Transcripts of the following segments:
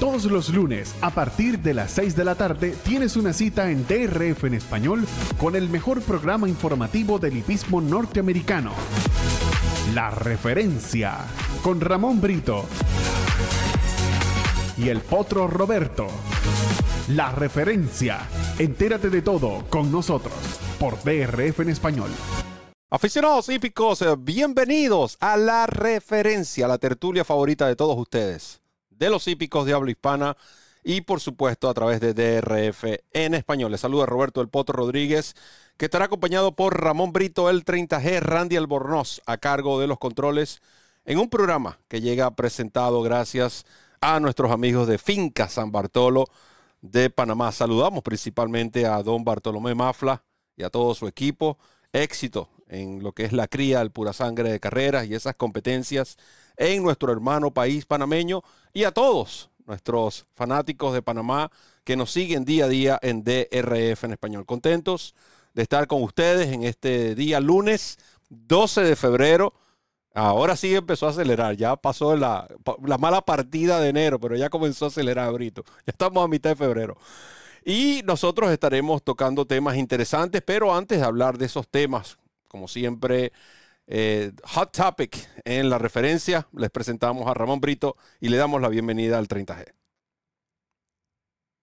Todos los lunes, a partir de las 6 de la tarde, tienes una cita en DRF en español con el mejor programa informativo del hipismo norteamericano. La referencia con Ramón Brito y el potro Roberto. La referencia. Entérate de todo con nosotros por DRF en español. Aficionados hípicos, eh, bienvenidos a la referencia, la tertulia favorita de todos ustedes de los hípicos de habla hispana y por supuesto a través de DRF en español. Les saluda Roberto El Poto Rodríguez, que estará acompañado por Ramón Brito, el 30G, Randy Albornoz, a cargo de los controles en un programa que llega presentado gracias a nuestros amigos de Finca San Bartolo de Panamá. Saludamos principalmente a don Bartolomé Mafla y a todo su equipo. Éxito en lo que es la cría del pura sangre de carreras y esas competencias en nuestro hermano país panameño y a todos nuestros fanáticos de Panamá que nos siguen día a día en DRF en español. Contentos de estar con ustedes en este día lunes 12 de febrero. Ahora sí empezó a acelerar, ya pasó la, la mala partida de enero, pero ya comenzó a acelerar, Brito. Ya estamos a mitad de febrero. Y nosotros estaremos tocando temas interesantes, pero antes de hablar de esos temas, como siempre, eh, hot Topic en la referencia. Les presentamos a Ramón Brito y le damos la bienvenida al 30G.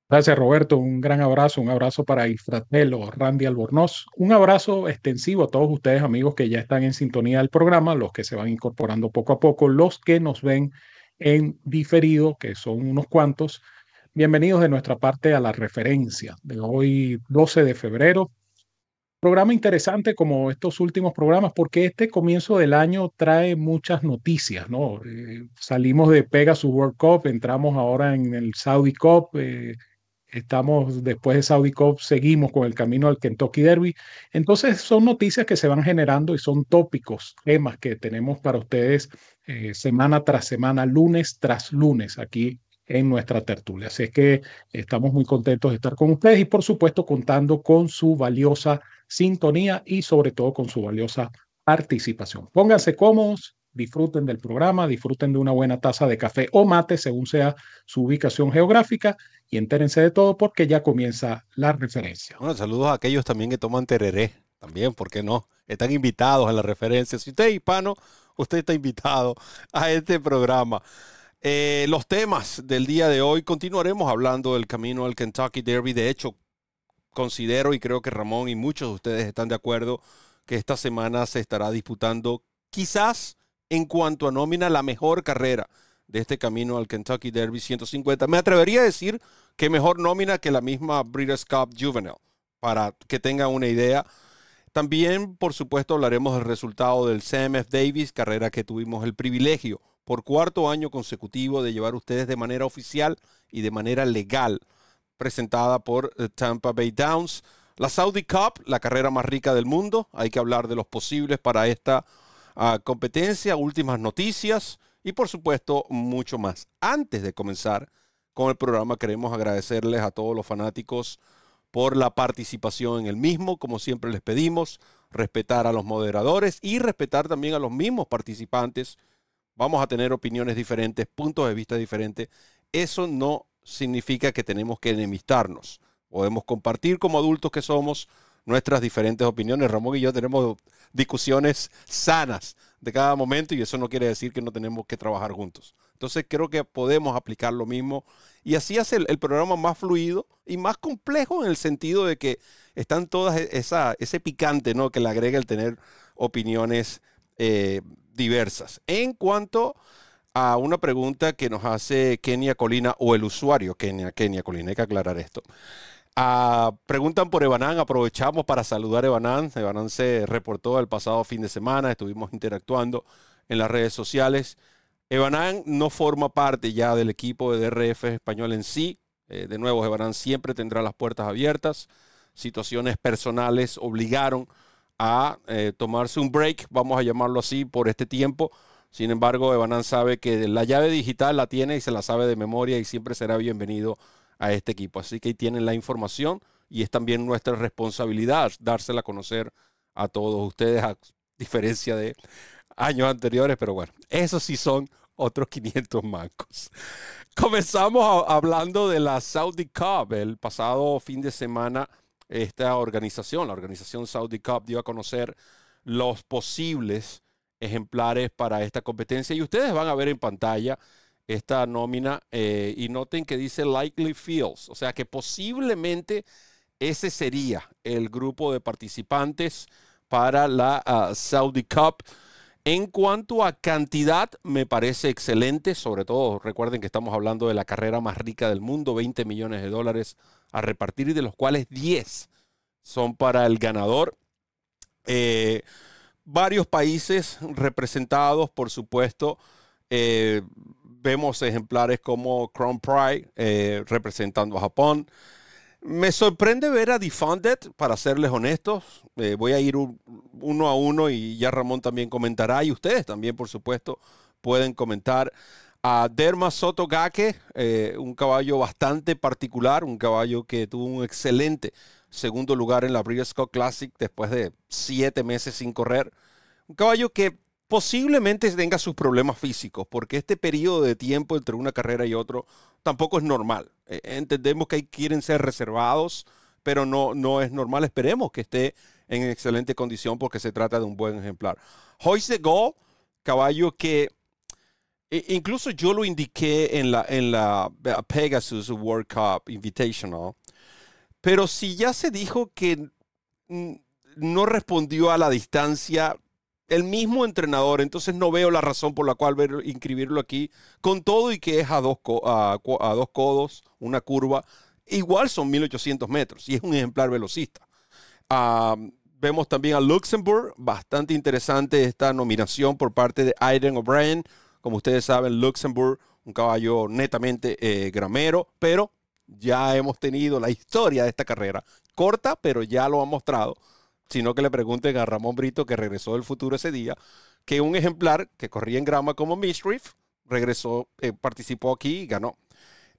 Gracias, Roberto. Un gran abrazo, un abrazo para Ifratelo, Randy Albornoz. Un abrazo extensivo a todos ustedes, amigos que ya están en sintonía del programa, los que se van incorporando poco a poco, los que nos ven en diferido, que son unos cuantos. Bienvenidos de nuestra parte a la referencia de hoy, 12 de febrero Programa interesante como estos últimos programas, porque este comienzo del año trae muchas noticias, ¿no? Eh, salimos de Pegasus World Cup, entramos ahora en el Saudi Cup, eh, estamos después de Saudi Cup, seguimos con el camino al Kentucky Derby. Entonces son noticias que se van generando y son tópicos, temas que tenemos para ustedes eh, semana tras semana, lunes tras lunes aquí en nuestra tertulia. Así es que estamos muy contentos de estar con ustedes y por supuesto contando con su valiosa sintonía y sobre todo con su valiosa participación. Pónganse cómodos, disfruten del programa, disfruten de una buena taza de café o mate según sea su ubicación geográfica y entérense de todo porque ya comienza la referencia. Bueno, saludos a aquellos también que toman tereré, también, ¿por qué no? Están invitados a la referencia. Si usted es hispano, usted está invitado a este programa. Eh, los temas del día de hoy, continuaremos hablando del camino al Kentucky Derby. De hecho, considero y creo que Ramón y muchos de ustedes están de acuerdo que esta semana se estará disputando quizás en cuanto a nómina la mejor carrera de este camino al Kentucky Derby 150. Me atrevería a decir que mejor nómina que la misma Breeders' Cup Juvenile, para que tengan una idea. También, por supuesto, hablaremos del resultado del CMF Davis, carrera que tuvimos el privilegio por cuarto año consecutivo de llevar ustedes de manera oficial y de manera legal presentada por eh, Tampa Bay Downs. La Saudi Cup, la carrera más rica del mundo. Hay que hablar de los posibles para esta ah, competencia, últimas noticias y por supuesto mucho más. Antes de comenzar con el programa, queremos agradecerles a todos los fanáticos por la participación en el mismo. Como siempre les pedimos, respetar a los moderadores y respetar también a los mismos participantes. Vamos a tener opiniones diferentes, puntos de vista diferentes. Eso no significa que tenemos que enemistarnos. Podemos compartir como adultos que somos nuestras diferentes opiniones. Ramón y yo tenemos discusiones sanas de cada momento y eso no quiere decir que no tenemos que trabajar juntos. Entonces creo que podemos aplicar lo mismo y así hace el, programa más fluido y más complejo en el sentido de que están todas e, esa, ese picante ¿no? que le agrega el tener opiniones eh, diversas. En cuanto a una pregunta que nos hace Kenia Colina o el usuario Kenia, Kenia Colina, hay que aclarar esto. Ah, preguntan por Ebanán, aprovechamos para saludar a Ebanán. Ebanán se reportó el pasado fin de semana, estuvimos interactuando en las redes sociales. Ebanán no forma parte ya del equipo de DRF español en sí. Eh, de nuevo, Ebanán siempre tendrá las puertas abiertas. Situaciones personales obligaron a eh, tomarse un break, vamos a llamarlo así, por este tiempo sin embargo, Ebanan sabe que la llave digital la tiene y se la sabe de memoria y siempre será bienvenido a este equipo. Así que ahí tienen la información y es también nuestra responsabilidad dársela a conocer a todos ustedes, a diferencia de años anteriores. Pero bueno, esos sí son otros 500 mancos. Comenzamos hablando de la Saudi Cup. El pasado fin de semana, esta organización, la organización Saudi Cup, dio a conocer los posibles ejemplares para esta competencia y ustedes van a ver en pantalla esta nómina eh, y noten que dice likely fields, o sea que posiblemente ese sería el grupo de participantes para la ah, Saudi Cup. En cuanto a cantidad, me parece excelente, sobre todo recuerden que estamos hablando de la carrera más rica del mundo, 20 millones de dólares a repartir y de los cuales 10 son para el ganador. Eh, varios países representados, por supuesto. Eh, vemos ejemplares como Crown Pride eh, representando a Japón. Me sorprende ver a Defunded, para serles honestos. Eh, voy a ir uno a uno y ya Ramón también comentará. Y ustedes también, por supuesto, pueden comentar. A Derma Sotogake, eh, un caballo bastante particular, un caballo que tuvo un excelente segundo lugar en la Breeders' Cup Classic después de siete meses sin correr. Un caballo que posiblemente tenga sus problemas físicos, porque este periodo de tiempo entre una carrera y otro tampoco es normal. Eh, entendemos que quieren ser reservados, pero no, no es normal. Esperemos que esté en excelente condición porque se trata de un buen ejemplar. Hoyce Go, caballo que e, incluso yo lo indiqué en la, en la Pegasus World Cup Invitational, pero si ya se dijo que no respondió a la distancia, el mismo entrenador, entonces no veo la razón por la cual inscribirlo aquí, con todo y que es a dos, a, dos codos, una curva, igual son 1800 metros y es un ejemplar velocista. vemos también a Luxembourg, bastante interesante esta nominación por parte de Aiden O'Brien. Como ustedes saben, Luxembourg, un caballo netamente eh, gramero, pero ya hemos tenido la historia de esta carrera, corta, pero ya lo ha mostrado sino que le pregunten a Ramón Brito, que regresó del futuro ese día, que un ejemplar que corría en grama como Mischief regresó, eh, participó aquí y ganó.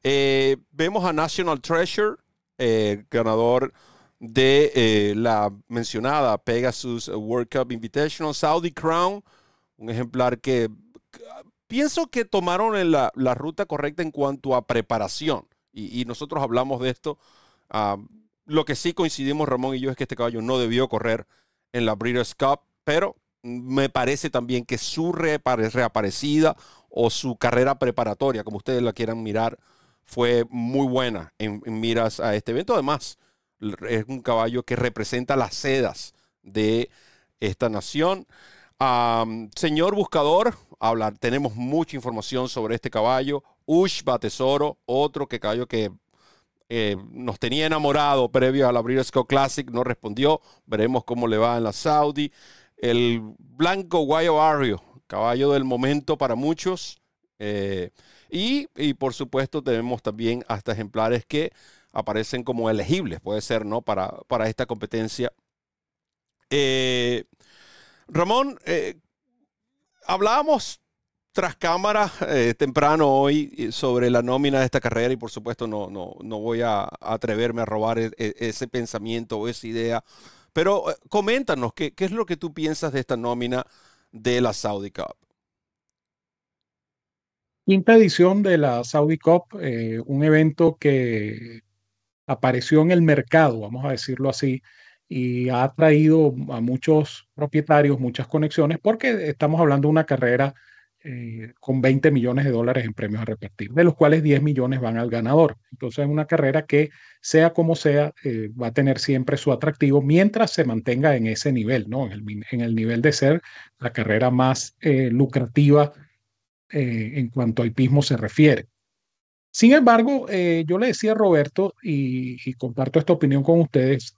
Eh, vemos a National Treasure, eh, ganador de la mencionada Pegasus World Cup Invitational, Saudi Crown, un ejemplar que pienso que tomaron la, ruta correcta en cuanto a preparación. Y, nosotros hablamos de esto. Ah, lo que sí coincidimos Ramón y yo es que este caballo no debió correr en la Breeders' Cup, pero me parece también que su reaparecida o su carrera preparatoria, como ustedes la quieran mirar, fue muy buena en, miras a este evento. Además, es un caballo que representa las sedas de esta nación. señor buscador, hablar, tenemos mucha información sobre este caballo. Ushba Tesoro, otro que caballo que eh, nos tenía enamorado previo a la Breeders' Classic, no respondió. Veremos cómo le va en la Saudi. El blanco Guayo Barrio, caballo del momento para muchos. Eh, y, por supuesto tenemos también hasta ejemplares que aparecen como elegibles, puede ser, ¿no? Para, para esta competencia. Eh, Ramón, hablábamos tras cámara eh, temprano hoy eh, sobre la nómina de esta carrera y por supuesto no, no, no voy a atreverme a robar e, e, ese pensamiento o esa idea, pero eh, coméntanos, ¿qué, ¿qué, es lo que tú piensas de esta nómina de la Saudi Cup? Quinta edición de la Saudi Cup, un evento que apareció en el mercado, vamos a decirlo así, y ha traído a muchos propietarios muchas conexiones porque estamos hablando de una carrera eh, con 20 millones de dólares en premios a repartir, de los cuales 10 millones van al ganador. Entonces es una carrera que, sea como sea, eh, va a tener siempre su atractivo mientras se mantenga en ese nivel, ¿no? En el, nivel de ser la carrera más eh, lucrativa en cuanto a hipismo se refiere. Sin embargo, yo le decía a Roberto, y comparto esta opinión con ustedes,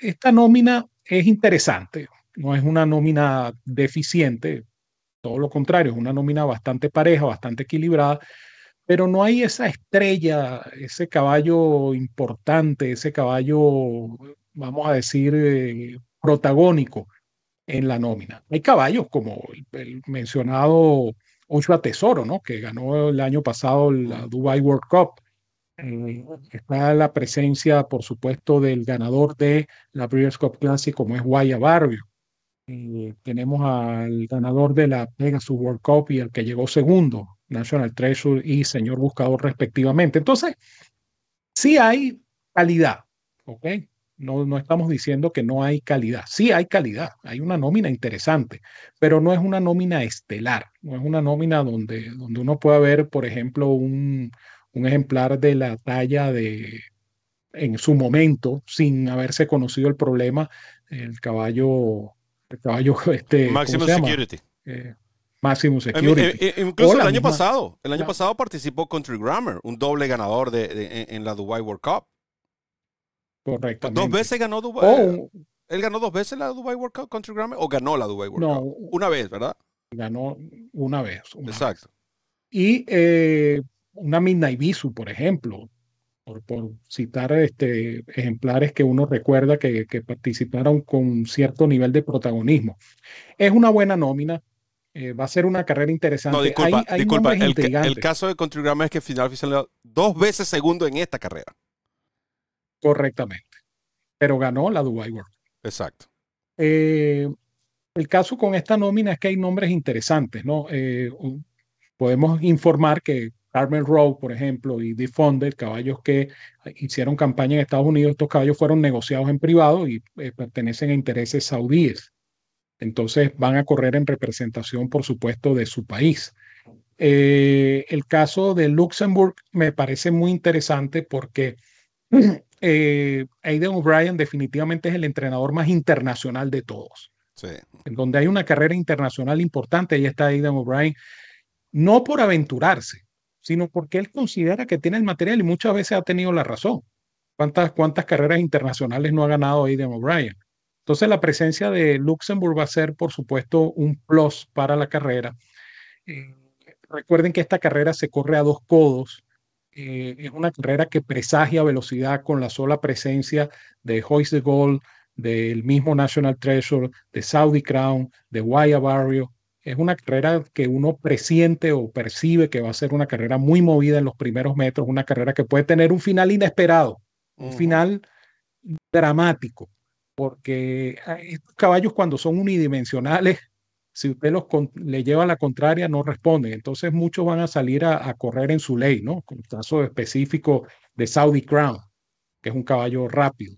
esta nómina es interesante, no es una nómina deficiente, todo lo contrario, es una nómina bastante pareja, bastante equilibrada, pero no hay esa estrella, ese caballo importante, ese caballo, vamos a decir, eh, protagónico en la nómina. Hay caballos como el, mencionado Ochoa Tesoro, ¿no? que ganó el año pasado la Dubai World Cup. Eh, está la presencia, por supuesto, del ganador de la Breeders' Cup Classic, como es Guaya Barrio. Eh, tenemos al ganador de la Pegasus World Cup y el que llegó segundo, National Treasure y Señor Buscador respectivamente. Entonces, sí hay calidad, ¿ok? No, no estamos diciendo que no hay calidad. Sí hay calidad, hay una nómina interesante, pero no es una nómina estelar, no es una nómina donde, donde uno pueda ver, por ejemplo, un, un ejemplar de la talla de, en su momento, sin haberse conocido el problema, el caballo, el caballo este, Maximum Security. Eh, Maximum Security. Eh, eh, incluso el año pasado, el año pasado participó Country Grammar, un doble ganador de, de, en la Dubai World Cup. Correcto. Dos veces ganó Dubai. Oh, ¿Él ganó dos veces la Dubai World Cup Country Grammar o ganó la Dubai World Cup? Una vez, ¿verdad? Ganó una vez. Exacto. Y eh, una Midnight Bisu, por ejemplo, por, por, citar este, ejemplares que uno recuerda que, que, participaron con cierto nivel de protagonismo. Es una buena nómina. Eh, va a ser una carrera interesante. No, disculpa, hay, disculpa. El, el, caso de Country Grammar es que final salió dos veces segundo en esta carrera correctamente, pero ganó la Dubai World. Exacto. Eh, el caso con esta nómina es que hay nombres interesantes, ¿no? Eh, podemos informar que Carmen Rowe, por ejemplo, y Defonder, caballos que hicieron campaña en Estados Unidos, estos caballos fueron negociados en privado y eh, pertenecen a intereses saudíes. Entonces van a correr en representación, por supuesto, de su país. el caso de Luxemburg me parece muy interesante porque eh, Aiden O'Brien definitivamente es el entrenador más internacional de todos. Sí. En donde hay una carrera internacional importante, ahí está Aiden O'Brien, no por aventurarse, sino porque él considera que tiene el material y muchas veces ha tenido la razón. ¿Cuántas, cuántas carreras internacionales no ha ganado Aiden O'Brien? Entonces la presencia de Luxemburg va a ser, por supuesto, un plus para la carrera. Eh, recuerden que esta carrera se corre a dos codos eh, es una carrera que presagia velocidad con la sola presencia de Hoist de Gold, del mismo National Treasure, de Saudi Crown, de Guaya Barrio. Es una carrera que uno presiente o percibe que va a ser una carrera muy movida en los primeros metros, una carrera que puede tener un final inesperado, un final dramático, porque ah, estos caballos cuando son unidimensionales si usted los le lleva la contraria, no responde. Entonces muchos van a salir a, correr en su ley, ¿no? Con el caso específico de Saudi Crown, que es un caballo rápido.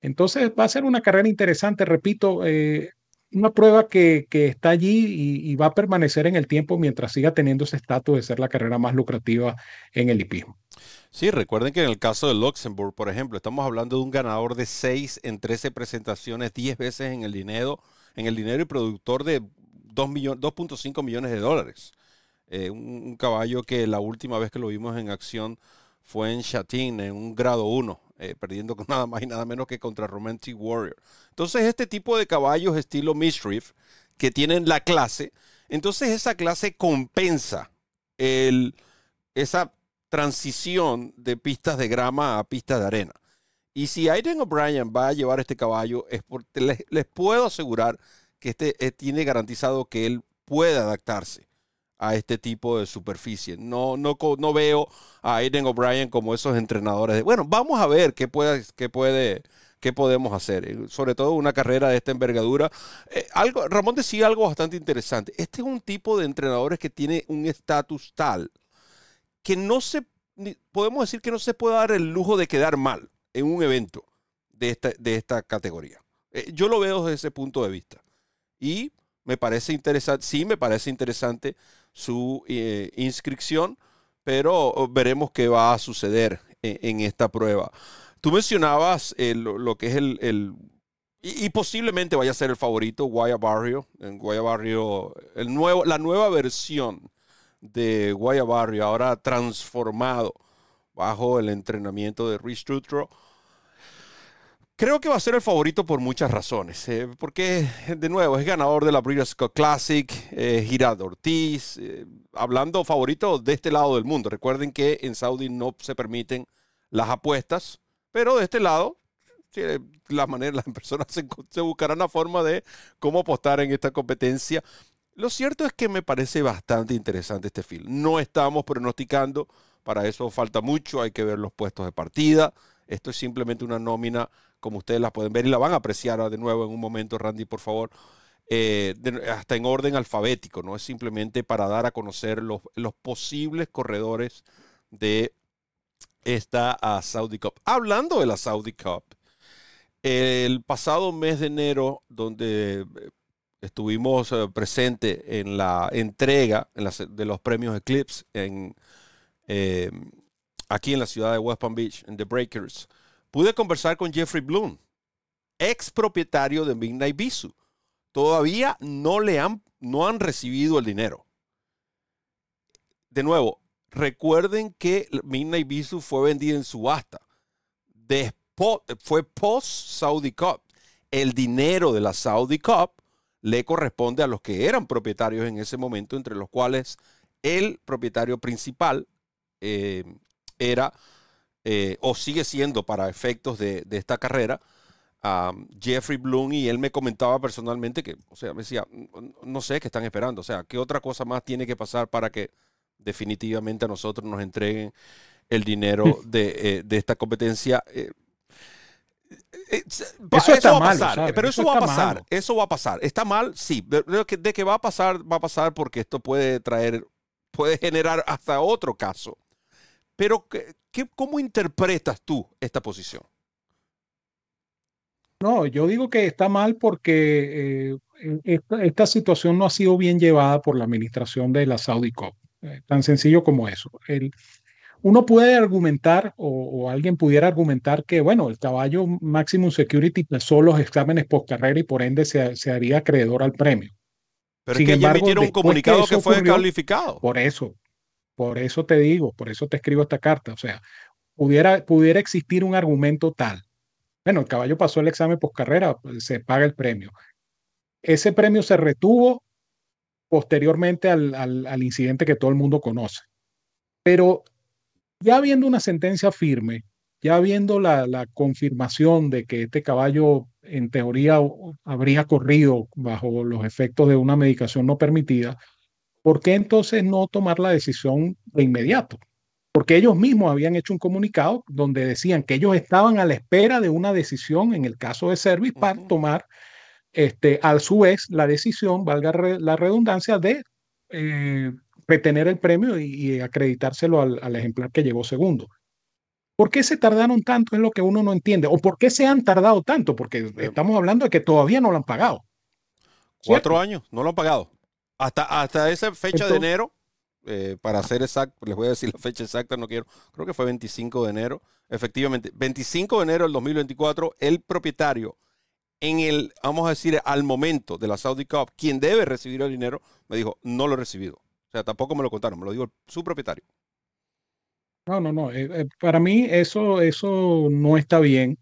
Entonces va a ser una carrera interesante, repito, eh, una prueba que, que está allí y, va a permanecer en el tiempo mientras siga teniendo ese estatus de ser la carrera más lucrativa en el hipismo. Sí, recuerden que en el caso de Luxembourg, por ejemplo, estamos hablando de un ganador de 6 en 13 presentaciones, 10 veces en el dinero, en el dinero y productor de 2.5 millones de dólares. Eh, un, caballo que la última vez que lo vimos en acción fue en Chatín, en un grado 1, eh, perdiendo nada más y nada menos que contra Romantic Warrior. Entonces, este tipo de caballos estilo Mischief, que tienen la clase, entonces esa clase compensa el, esa transición de pistas de grama a pistas de arena. Y si Aiden O'Brien va a llevar este caballo, es porque les, les puedo asegurar que este eh, tiene garantizado que él puede adaptarse a este tipo de superficie. No, no, no veo a Aiden O'Brien como esos entrenadores de, bueno, vamos a ver qué puede, qué puede, qué podemos hacer. Eh, sobre todo una carrera de esta envergadura. Eh, algo, Ramón decía algo bastante interesante. Este es un tipo de entrenadores que tiene un estatus tal que no se, podemos decir que no se puede dar el lujo de quedar mal en un evento de esta, de esta categoría. yo lo veo desde ese punto de vista. Y me parece interesante, sí, me parece interesante su eh, inscripción, pero oh, veremos qué va a suceder en, esta prueba. Tú mencionabas lo, que es el, y, posiblemente vaya a ser el favorito, Guaya Barrio. En Guaya Barrio, el nuevo, la nueva versión de Guaya Barrio, ahora transformado bajo el entrenamiento de Rich Creo que va a ser el favorito por muchas razones, eh, porque de nuevo es ganador de la Breeders' Classic, eh, Girard Ortiz, eh, hablando favorito de este lado del mundo. Recuerden que en Saudi no se permiten las apuestas, pero de este lado, la manera, las personas se, se buscarán la forma de cómo apostar en esta competencia. Lo cierto es que me parece bastante interesante este film. No estamos pronosticando, para eso falta mucho, hay que ver los puestos de partida. Esto es simplemente una nómina como ustedes la pueden ver y la van a apreciar de nuevo en un momento, Randy, por favor. eh, hasta en orden alfabético, no es simplemente para dar a conocer los, posibles corredores de esta Saudi Cup. Hablando de la Saudi Cup, el pasado mes de enero, donde eh, estuvimos eh, presentes en la entrega de los premios Eclipse en, aquí en la ciudad de West Palm Beach, en The Breakers, pude conversar con Jeffrey Bloom, ex propietario de Midnight Bisu todavía no le han, no han recibido el dinero. De nuevo, recuerden que Midnight Bisu fue vendida en subasta. Después, fue post Saudi Cup. El dinero de la Saudi Cup le corresponde a los que eran propietarios en ese momento, entre los cuales el propietario principal eh, era eh, o sigue siendo para efectos de esta carrera Jeffrey Bloom y él me comentaba personalmente que, o sea, me decía, no sé qué están esperando, o sea, qué otra cosa más tiene que pasar para que definitivamente a nosotros nos entreguen el dinero de, eh, esta competencia. Eh, eso, está va mal, pasar, pero eso, va a pasar, eso va a pasar. Está mal, sí, de, de, que va a pasar, va a pasar porque esto puede traer, puede generar hasta otro caso. Pero, ¿qué, ¿cómo interpretas tú esta posición? No, yo digo que está mal porque eh, esta, situación no ha sido bien llevada por la administración de la Saudi Cup. Eh, tan sencillo como eso. El, uno puede argumentar o, alguien pudiera argumentar que, bueno, el caballo Maximum Security pasó los exámenes post carrera y por ende se, haría acreedor al premio. Pero es que ya emitieron un comunicado que, fue calificado. Por eso, por eso te digo, por eso te escribo esta carta. O sea, pudiera, pudiera existir un argumento tal bueno, el caballo pasó el examen post carrera, pues, se paga el premio. Ese premio se retuvo posteriormente al, incidente que todo el mundo conoce. Pero ya habiendo una sentencia firme, ya viendo la, confirmación de que este caballo en teoría habría corrido bajo los efectos de una medicación no permitida, ¿por qué entonces no tomar la decisión de inmediato? porque ellos mismos habían hecho un comunicado donde decían que ellos estaban a la espera de una decisión en el caso de Service para tomar este, a su vez la decisión, valga la redundancia, de eh, retener el premio y, acreditárselo al, ejemplar que llegó segundo. ¿Por qué se tardaron tanto? Es lo que uno no entiende. ¿O por qué se han tardado tanto? Porque eh, estamos hablando de que todavía no lo han pagado. Cuatro años, no lo han pagado. Hasta, hasta esa fecha de enero eh, para ser exacto, les voy a decir la fecha exacta, no quiero, creo que fue 25 de enero, efectivamente, 25 de enero del 2024, el propietario en el, vamos a decir, al momento de la Saudi Cup, quien debe recibir el dinero, me dijo, no lo he recibido. O sea, tampoco me lo contaron, me lo dijo su propietario. No, no, no. Eh, eh, para mí eso, eso no está bien.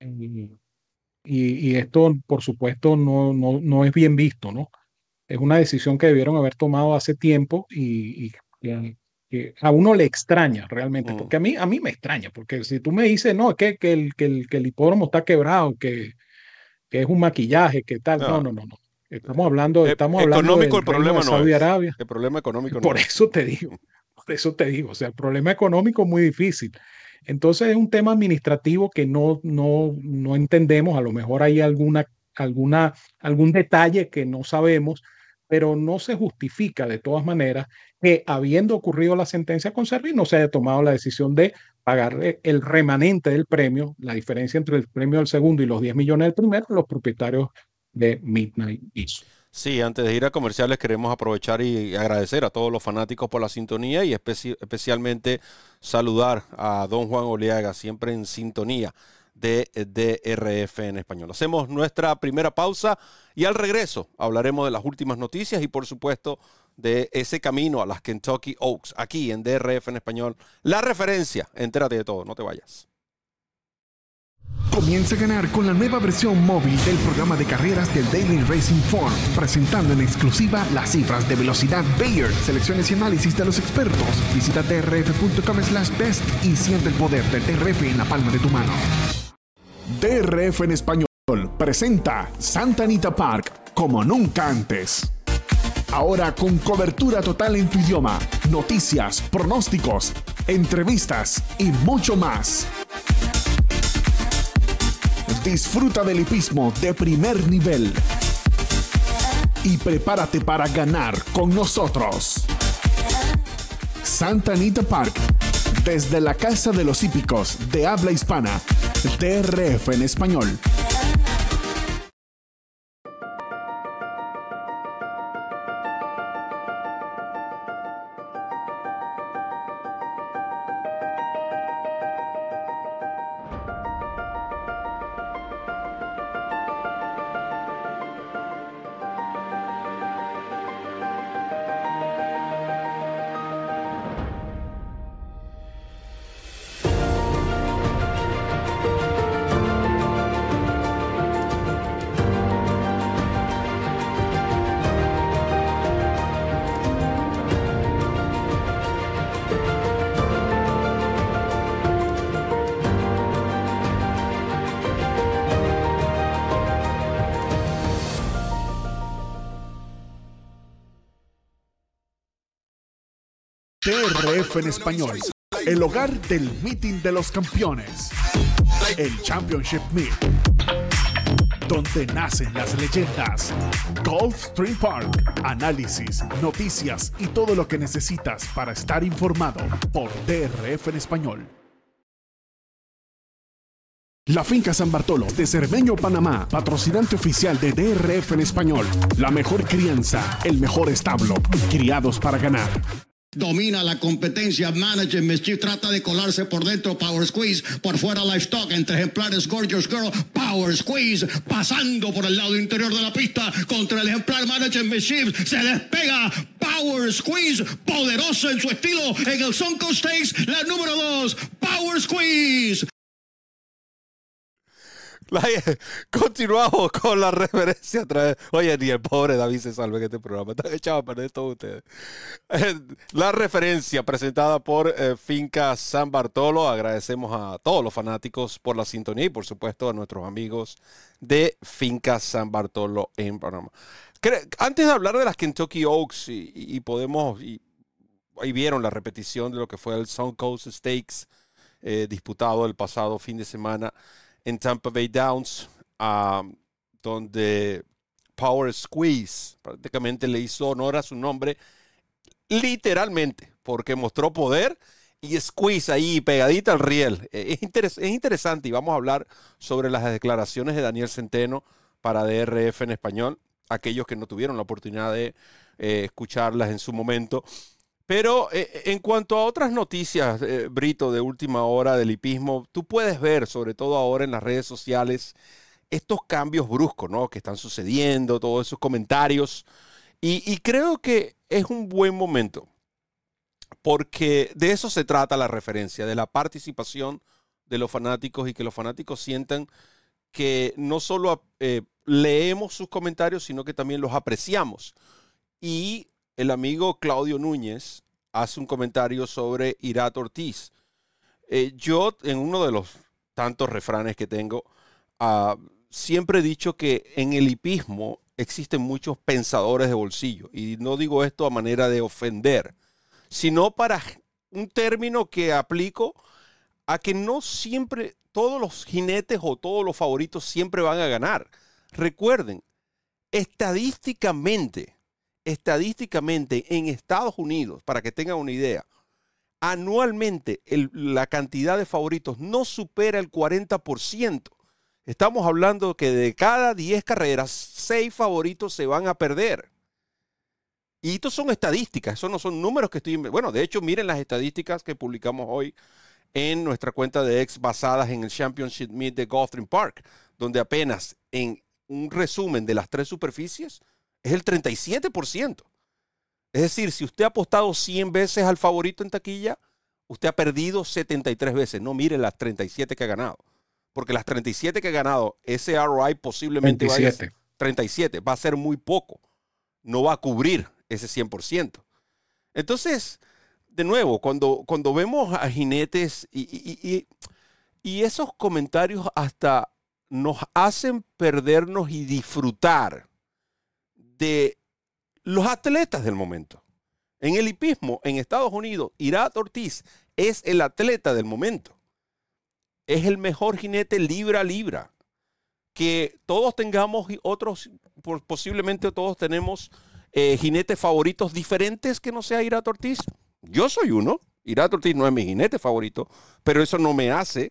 Y, esto, por supuesto, no, no, no es bien visto, ¿no? Es una decisión que debieron haber tomado hace tiempo y, a uno le extraña realmente, mm. porque a mí, a mí me extraña, porque si tú me dices, no, es que, que, el, que, el, que el hipódromo está quebrado, que, que es un maquillaje, que tal, no, no, no, no. Estamos hablando, estamos hablando económico el problema de Saudi Arabia. El problema económico Por eso te digo, por eso te digo, o sea, el problema económico es muy difícil. Entonces es un tema administrativo que no, no, no entendemos, a lo mejor hay alguna, alguna, algún detalle que no sabemos, pero no se justifica de todas maneras que habiendo ocurrido la sentencia con Servi no se haya tomado la decisión de pagarle el remanente del premio, la diferencia entre el premio del segundo y los 10 millones del primero, los propietarios de Midnight Beach. Sí, antes de ir a comerciales queremos aprovechar y agradecer a todos los fanáticos por la sintonía y especialmente saludar a don Juan Oleaga, siempre en sintonía de DRF en español. Hacemos nuestra primera pausa y al regreso hablaremos de las últimas noticias y por supuesto de ese camino a las Kentucky Oaks, aquí en DRF en español. La referencia, entérate de todo, no te vayas. Comienza a ganar con la nueva versión móvil del programa de carreras del Daily Racing Form, presentando en exclusiva las cifras de velocidad Bayer, selecciones y análisis de los expertos. Visita drf.com slash best y siente el poder del DRF en la palma de tu mano. DRF en español presenta Santa Anita Park como nunca antes. Ahora con cobertura total en tu idioma, noticias, pronósticos, entrevistas y mucho más. Disfruta del hipismo de primer nivel. y prepárate para ganar con nosotros. Santa Anita Park, desde la Casa de los Hípicos de habla hispana, DRF en español. TRF en español, el hogar del meeting de los campeones, el Championship Meet, donde nacen las leyendas. Golf Stream Park, análisis, noticias y todo lo que necesitas para estar informado por DRF en español. La Finca San Bartolo de Cermeño, Panamá, patrocinante oficial de DRF en español. La mejor crianza, el mejor establo, criados para ganar domina la competencia. Manager Mischief trata de colarse por dentro. Power Squeeze. Por fuera Livestock. Entre ejemplares Gorgeous Girl. Power Squeeze. Pasando por el lado interior de la pista. Contra el ejemplar Manager Mischief. Se despega. Power Squeeze. Poderoso en su estilo. En el Sunco Stakes. La número 2. Power Squeeze. Continuamos con la referencia. Oye, ni el pobre David se salve en este programa. Están echados a perder todos ustedes. La referencia presentada por eh, Finca San Bartolo. Agradecemos a todos los fanáticos por la sintonía y, por supuesto, a nuestros amigos de Finca San Bartolo en Panamá. Antes de hablar de las Kentucky Oaks y, podemos. Y, ahí vieron la repetición de lo que fue el Sun Coast Stakes eh, disputado el pasado fin de semana en Tampa Bay Downs, donde Power Squeeze prácticamente le hizo honor a su nombre, literalmente, porque mostró poder y Squeeze ahí pegadita al riel. Eh, es, es interesante y vamos a hablar sobre las declaraciones de Daniel Centeno para DRF en español, aquellos que no tuvieron la oportunidad de eh, escucharlas en su momento. Pero eh, en cuanto a otras noticias, eh, Brito, de última hora del hipismo, tú puedes ver, sobre todo ahora en las redes sociales, estos cambios bruscos ¿no? que están sucediendo, todos esos comentarios. Y, creo que es un buen momento, porque de eso se trata la referencia, de la participación de los fanáticos y que los fanáticos sientan que no solo eh, leemos sus comentarios, sino que también los apreciamos. Y el amigo Claudio Núñez hace un comentario sobre Irat Ortiz. Eh, yo, en uno de los tantos refranes que tengo, ah, siempre he dicho que en el hipismo existen muchos pensadores de bolsillo. Y no digo esto a manera de ofender, sino para un término que aplico a que no siempre todos los jinetes o todos los favoritos siempre van a ganar. Recuerden, estadísticamente, estadísticamente en Estados Unidos, para que tengan una idea, anualmente la cantidad de favoritos no supera el 40%. Estamos hablando que de cada 10 carreras, 6 favoritos se van a perder. Y estos son estadísticas, esos no son números que estoy... Bueno, de hecho, miren las estadísticas que publicamos hoy en nuestra cuenta de ex basadas en el Championship Meet de Gulfstream Park, donde apenas en un resumen de las tres superficies, es el 37%. Es decir, si usted ha apostado 100 veces al favorito en taquilla, usted ha perdido 73 veces. No mire las 37 que ha ganado. Porque las 37 que ha ganado, ese ROI posiblemente va a 37, va a ser muy poco. No va a cubrir ese 100%. Entonces, de nuevo, cuando, cuando vemos a jinetes y, y esos comentarios hasta nos hacen perdernos y disfrutar de los atletas del momento. En el hipismo, en Estados Unidos, Irat Ortiz es el atleta del momento. Es el mejor jinete libra libra. que todos tengamos otros, posiblemente todos tenemos eh, jinetes favoritos diferentes que no sea Irato Ortiz. Yo soy uno. Irato Ortiz no es mi jinete favorito, pero eso no me hace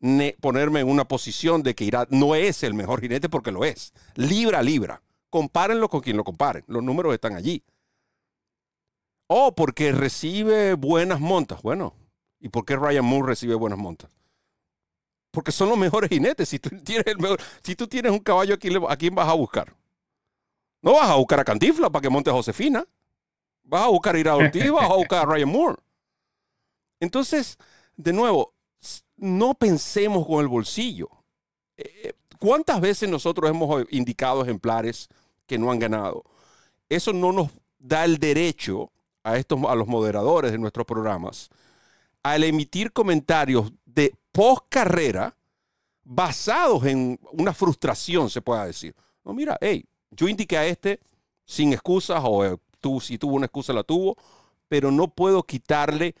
ne- ponerme en una posición de que Irat no es el mejor jinete porque lo es. Libra libra. Compárenlo con quien lo comparen. Los números están allí. Oh, porque recibe buenas montas. Bueno, ¿y por qué Ryan Moore recibe buenas montas? Porque son los mejores jinetes. Si tú tienes, el mejor, si tú tienes un caballo, ¿a quién, vas a buscar? No vas a buscar a Cantifla para que monte a Josefina. Vas a buscar a Ira Ortiz, vas a buscar a Ryan Moore. Entonces, de nuevo, no pensemos con el bolsillo. Eh, ¿Cuántas veces nosotros hemos indicado ejemplares que no han ganado? Eso no nos da el derecho a, estos, a los moderadores de nuestros programas al emitir comentarios de post carrera basados en una frustración, se pueda decir. No, mira, hey, yo indiqué a este sin excusas o eh, tú, si tuvo una excusa la tuvo, pero no puedo quitarle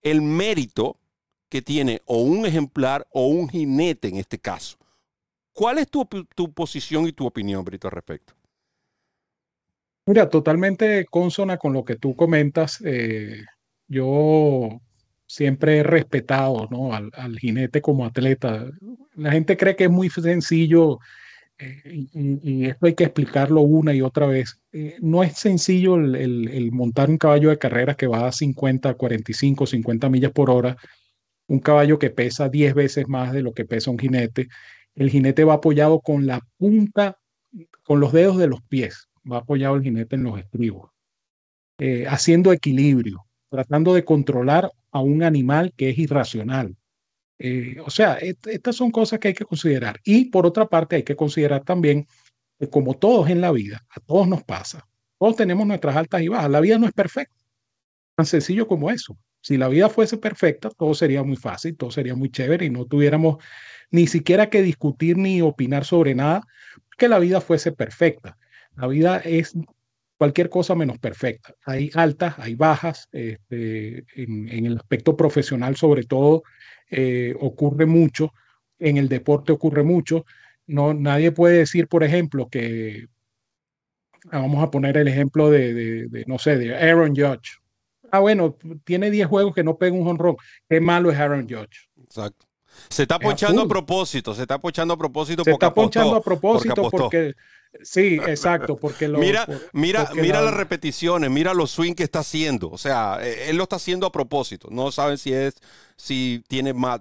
el mérito que tiene o un ejemplar o un jinete en este caso. ¿Cuál es tu, tu posición y tu opinión, Brito, al respecto? Mira, totalmente consona con lo que tú comentas. eh, yo siempre he respetado, ¿no? al, al jinete como atleta. La gente cree que es muy sencillo eh, y, esto hay que explicarlo una y otra vez. Eh, no es sencillo el, el- el montar un caballo de carreras que va a 50, 45, 50 millas por hora, un caballo que pesa 10 veces más de lo que pesa un jinete. El jinete va apoyado con la punta, con los dedos de los pies, va apoyado el jinete en los estribos, eh, haciendo equilibrio, tratando de controlar a un animal que es irracional. Eh, o sea, estas son cosas que hay que considerar. Y por otra parte, hay que considerar también que como todos en la vida, a todos nos pasa, todos tenemos nuestras altas y bajas. La vida no es perfecta, tan sencillo como eso. Si la vida fuese perfecta, todo sería muy fácil, todo sería muy chévere y no tuviéramos ni siquiera que discutir ni opinar sobre nada, que la vida fuese perfecta. La vida es cualquier cosa menos perfecta. Hay altas, hay bajas, este, en, en el aspecto profesional sobre todo eh, ocurre mucho, en el deporte ocurre mucho. No, nadie puede decir, por ejemplo, que ah, vamos a poner el ejemplo de, de, de, no sé, de Aaron Judge. Ah, bueno, tiene 10 juegos que no pega un honrón. Qué malo es Aaron Judge. Exacto. Se está Es ponchando a propósito, se está ponchando a propósito Se porque está ponchando apostó, a propósito porque, sí, exacto, porque lo, mira, por- mira, porque mira la- las repeticiones, mira los swing que está haciendo. O sea, eh, él lo está haciendo a propósito. No saben si es, si tiene más,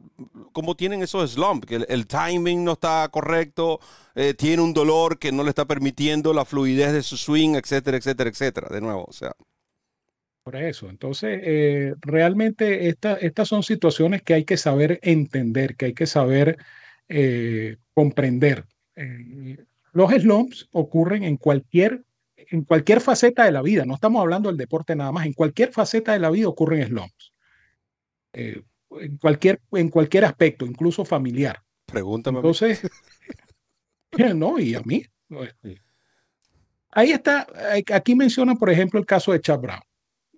como tienen esos slumps, que el, el timing no está correcto, eh, tiene un dolor que no le está permitiendo la fluidez de su swing, etcétera, etcétera, etcétera. De nuevo, o sea, Por eso, entonces, eh, realmente esta- estas son situaciones que hay que saber entender, que hay que saber eh, comprender. Eh, los slumps ocurren en cualquier, en cualquier faceta de la vida, no estamos hablando del deporte nada más, en cualquier faceta de la vida ocurren slumps. Eh, en cualquier, en cualquier aspecto, incluso familiar. pregúntame. Entonces, no, y a mí. Ahí está, eh, aquí menciona, por ejemplo, el caso de Chad Brown.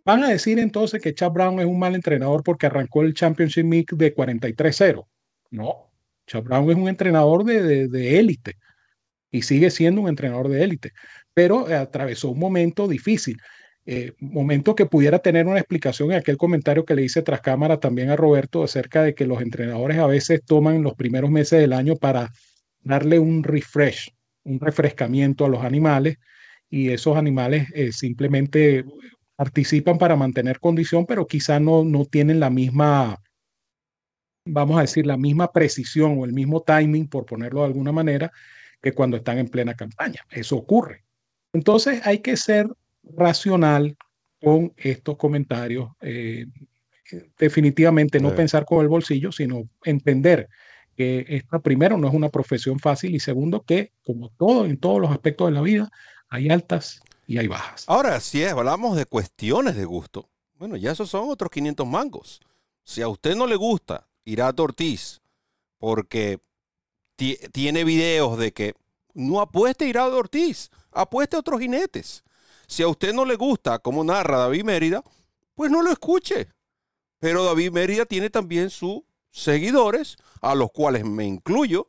Van a decir entonces que Chad Brown es un mal entrenador porque arrancó el Championship League de 43-0. No, Chad Brown es un entrenador de, de, de élite y sigue siendo un entrenador de élite, pero atravesó un momento difícil, eh, momento que pudiera tener una explicación en aquel comentario que le hice tras cámara también a Roberto acerca de que los entrenadores a veces toman los primeros meses del año para darle un refresh, un refrescamiento a los animales y esos animales eh, simplemente participan para mantener condición, pero quizá no, no tienen la misma, vamos a decir, la misma precisión o el mismo timing, por ponerlo de alguna manera, que cuando están en plena campaña. Eso ocurre. Entonces hay que ser racional con estos comentarios. eh, definitivamente no Sí. pensar con el bolsillo, sino entender que esta, primero, no es una profesión fácil y segundo, que como todo en todos los aspectos de la vida, hay altas y hay bajas. Ahora, si es- hablamos de cuestiones de gusto, bueno, ya esos son otros 500 mangos. Si a usted no le gusta Irato Ortiz porque tiene videos de que no apueste a Irato Ortiz, apueste a otros jinetes. Si a usted no le gusta cómo narra David Mérida, pues no lo escuche. Pero David Mérida tiene también sus seguidores, a los cuales me incluyo,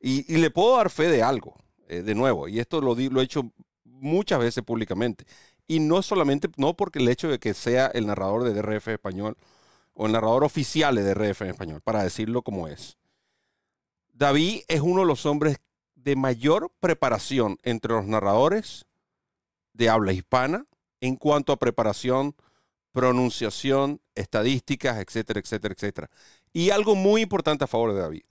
Y, le puedo dar fe de algo, eh, de nuevo, y esto lo, lo he hecho muchas veces públicamente. Y no solamente, no porque el hecho de que sea el narrador de DRF español o el narrador oficial de DRF español, para decirlo como es. David es uno de los hombres de mayor preparación entre los narradores de habla hispana en cuanto a preparación, pronunciación, estadísticas, etcétera, etcétera, etcétera. Y algo muy importante a favor de David.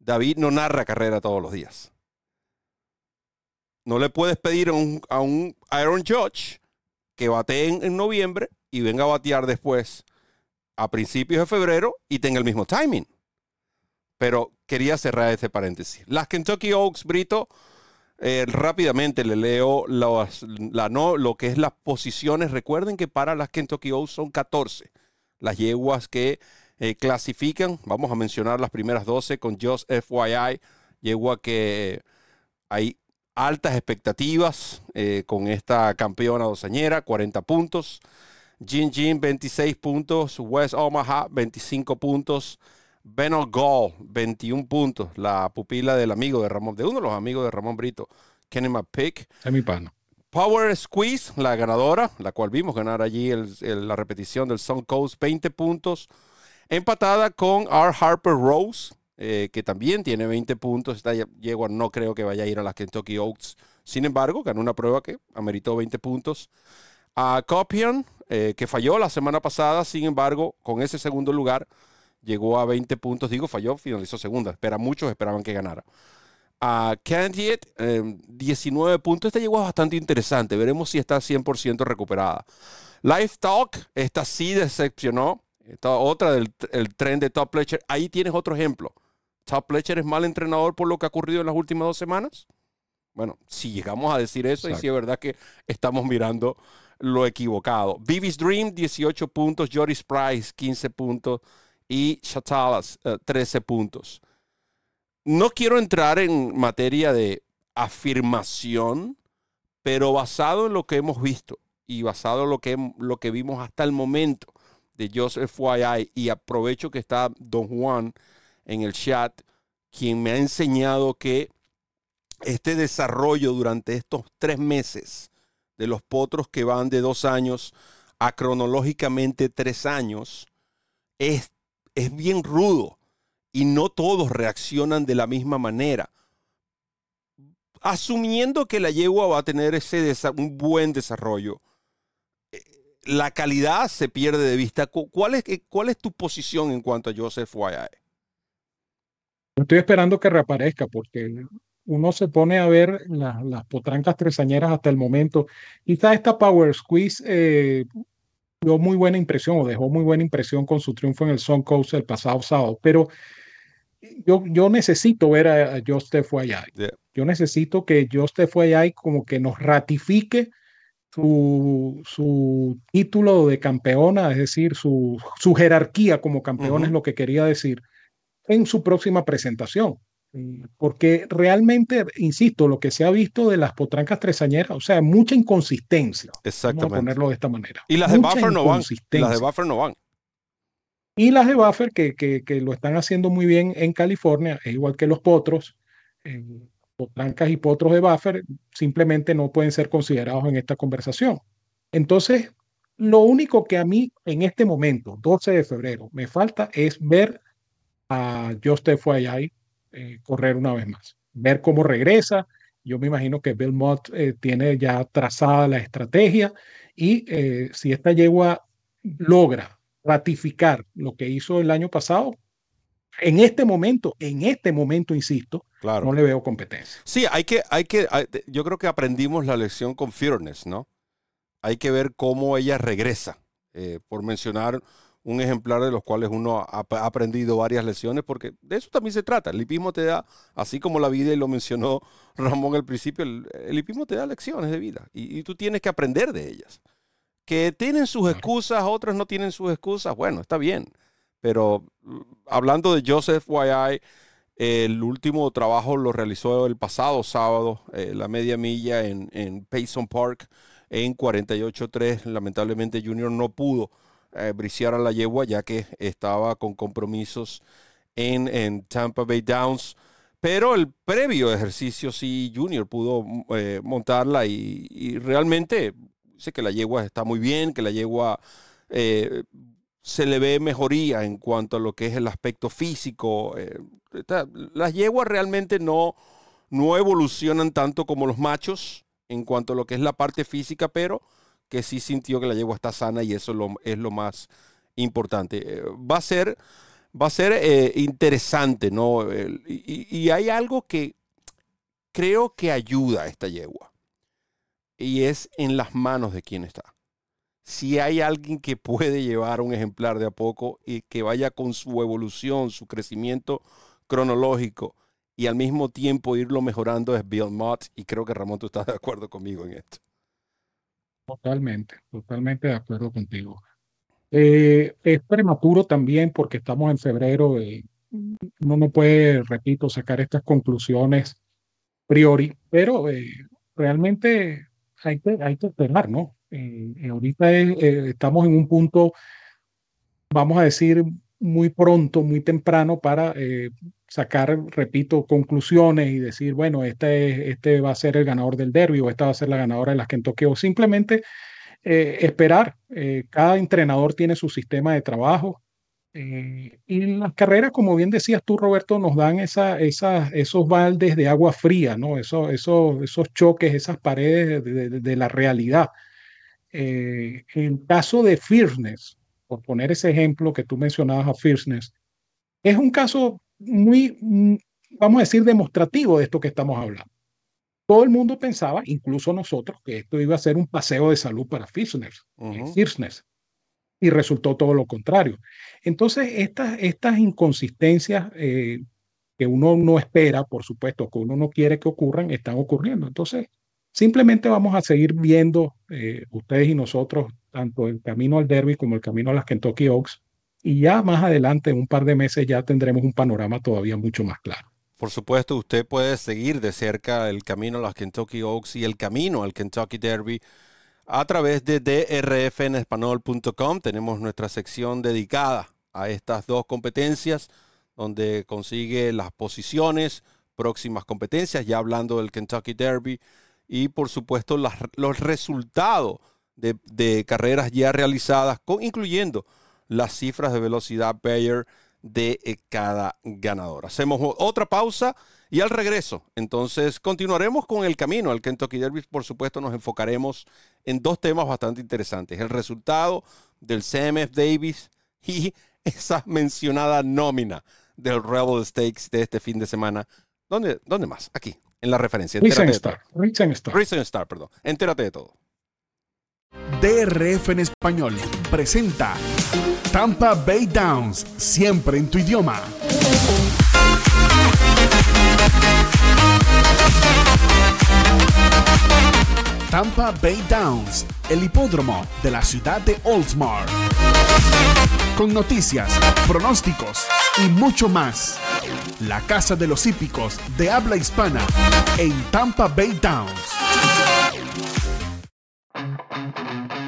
David no narra carrera todos los días. No le puedes pedir a un, Aaron Judge que batee en, noviembre y venga a batear después a principios de febrero y tenga el mismo timing. Pero quería cerrar este paréntesis. Las Kentucky Oaks, Brito, eh, rápidamente le leo la, no, lo que es las posiciones. Recuerden que para las Kentucky Oaks son 14 las yeguas que eh, clasifican. Vamos a mencionar las primeras 12 con Just FYI. Yegua que hay altas expectativas eh, con esta campeona dosañera, 40 puntos. Jin Jin, 26 puntos. West Omaha, 25 puntos. Benel Gall, 21 puntos. La pupila del amigo de Ramón, de uno de los amigos de Ramón Brito, Kenny McPick. Es mi pano. Power Squeeze, la ganadora, la cual vimos ganar allí la repetición del Sun Coast, 20 puntos. Empatada con R. Harper Rose, eh, que también tiene 20 puntos. Esta yegua no creo que vaya a ir a las Kentucky Oaks. Sin embargo, ganó una prueba que ameritó 20 puntos. A Copian, eh, que falló la semana pasada, sin embargo, con ese segundo lugar, llegó a 20 puntos. Digo, falló, finalizó segunda. Espera, muchos esperaban que ganara. A Candiet, 19 puntos. Esta llegó bastante interesante. Veremos si está 100% recuperada. Life Talk, esta sí decepcionó. Esta otra del el tren de Top Pletcher. Ahí tienes otro ejemplo. Top Pletcher es mal entrenador por lo que ha ocurrido en las últimas dos semanas? Bueno, si llegamos a decir eso, y si es verdad que estamos mirando lo equivocado. Vivis Dream, 18 puntos. Joris Price, 15 puntos. Y Chatalas, 13 puntos. No quiero entrar en materia de afirmación, pero basado en lo que hemos visto y basado en lo que, lo que vimos hasta el momento de Joseph FYI, y aprovecho que está Don Juan en el chat, quien me ha enseñado que este desarrollo durante estos tres meses de los potros que van de dos años a cronológicamente tres años es, es bien rudo y no todos reaccionan de la misma manera. Asumiendo que la yegua va a tener ese un buen desarrollo, eh, la calidad se pierde de vista. ¿Cuál es, cuál es tu posición en cuanto a Joseph YI? Estoy esperando que reaparezca porque uno se pone a ver las potrancas tresañeras hasta el momento. Quizá esta Power Squeeze eh, dio muy buena impresión o dejó muy buena impresión con su triunfo en el Sun Coast el pasado sábado, pero yo, yo necesito ver a, a Joseph Yo necesito que Joseph Wayai como que nos ratifique su, su, título de campeona, es decir, su, su jerarquía como campeona es lo que quería decir en su próxima presentación. Mm, porque realmente, insisto, lo que se ha visto de las potrancas tresañeras, o sea, mucha inconsistencia. Exactamente. Vamos a ponerlo de esta manera. Y las de Buffer no van. Las de Buffer no van. Y las de Buffer, que, que, que, lo están haciendo muy bien en California, es igual que los potros, eh, potrancas y potros de Buffer, simplemente no pueden ser considerados en esta conversación. Entonces, lo único que a mí en este momento, 12 de febrero, me falta es ver a Joseph Fayay eh, correr una vez más, ver cómo regresa. Yo me imagino que Bill Mott eh, tiene ya trazada la estrategia y eh, si esta yegua logra ratificar lo que hizo el año pasado, en este momento, en este momento, insisto, claro. no le veo competencia. Sí, hay que, hay que, yo creo que aprendimos la lección con Fearness, ¿no? Hay que ver cómo ella regresa. por mencionar un ejemplar de los cuales uno ha, aprendido varias lecciones, porque de eso también se trata. El hipismo te da, así como la vida, y lo mencionó Ramón al principio, el, hipismo te da lecciones de vida y, tú tienes que aprender de ellas. Que tienen sus excusas, otras no tienen sus excusas, bueno, está bien. Pero mm, hablando de Joseph Y.I., el último trabajo lo realizó el pasado sábado, eh, la media milla en, en Payson Park en 48.3. Lamentablemente Junior no pudo eh, a la yegua ya que estaba con compromisos en, en Tampa Bay Downs. pero el previo ejercicio sí Junior pudo eh, montarla y, realmente sé que la yegua está muy bien, que la yegua eh, se le ve mejoría en cuanto a lo que es el aspecto físico. Eh, las yeguas realmente no, no evolucionan tanto como los machos en cuanto a lo que es la parte física, pero que sí sintió que la yegua está sana y eso es lo más importante. va a ser va a ser eh, interesante, ¿no? y, hay algo que creo que ayuda a esta yegua. Y es en las manos de quien está. Si hay alguien que puede llevar un ejemplar de a poco y que vaya con su evolución, su crecimiento cronológico y al mismo tiempo irlo mejorando es Bill Mott. Y creo que Ramón, tú estás de acuerdo conmigo en esto. Totalmente, totalmente de acuerdo contigo. Eh, es prematuro también porque estamos en febrero. y uno no puede, repito, sacar estas conclusiones priori, pero eh, realmente hay que, hay que esperar, ¿no? Eh, ahorita estamos en un punto, vamos a decir, muy pronto, muy temprano para sacar, repito, conclusiones y decir, bueno, este, este va a ser el ganador del derby o esta va a ser la ganadora de las Kentucky o simplemente eh, esperar. Eh, cada entrenador tiene su sistema de trabajo. Eh, y las carreras, como bien decías tú, Roberto, nos dan esa, esa, esos baldes de agua fría, ¿no? Eso, eso, esos choques, esas paredes de, la realidad. en el caso de Fierceness, por poner ese ejemplo que tú mencionabas a Fierceness, es un caso muy, mm, vamos a decir, demostrativo de esto que estamos hablando. Todo el mundo pensaba, incluso nosotros, que esto iba a ser un paseo de salud para Fitness, y resultó todo lo contrario. Entonces, estas, estas inconsistencias eh, que uno no espera, por supuesto, que uno no quiere que ocurran, están ocurriendo. Entonces, simplemente vamos a seguir viendo eh, ustedes y nosotros, tanto el camino al derby como el camino a las Kentucky Oaks, y ya más adelante, en un par de meses, ya tendremos un panorama todavía mucho más claro. Por supuesto, usted puede seguir de cerca el camino a las Kentucky Oaks y el camino al Kentucky Derby a través de drfenespanol.com. Tenemos nuestra sección dedicada a estas dos competencias, donde consigue las posiciones, próximas competencias, ya hablando del Kentucky Derby, y por supuesto los resultados de, carreras ya realizadas, incluyendo las cifras de velocidad Bayer de eh, cada ganador. Hacemos otra pausa y al regreso, entonces continuaremos con el camino al Kentucky Derby. Por supuesto, nos enfocaremos en dos temas bastante interesantes: el resultado del CMF Davis y esa mencionada nómina del Rebel Stakes de este fin de semana. ¿Dónde, dónde más? Aquí, en la referencia. Recent Star. Star. Star, perdón. Entérate de todo. DRF en español presenta Tampa Bay Downs, siempre en tu idioma. Tampa Bay Downs, el hipódromo de la ciudad de Oldsmar. Con noticias, pronósticos y mucho más. La casa de los hípicos de habla hispana en Tampa Bay Downs. Thank you.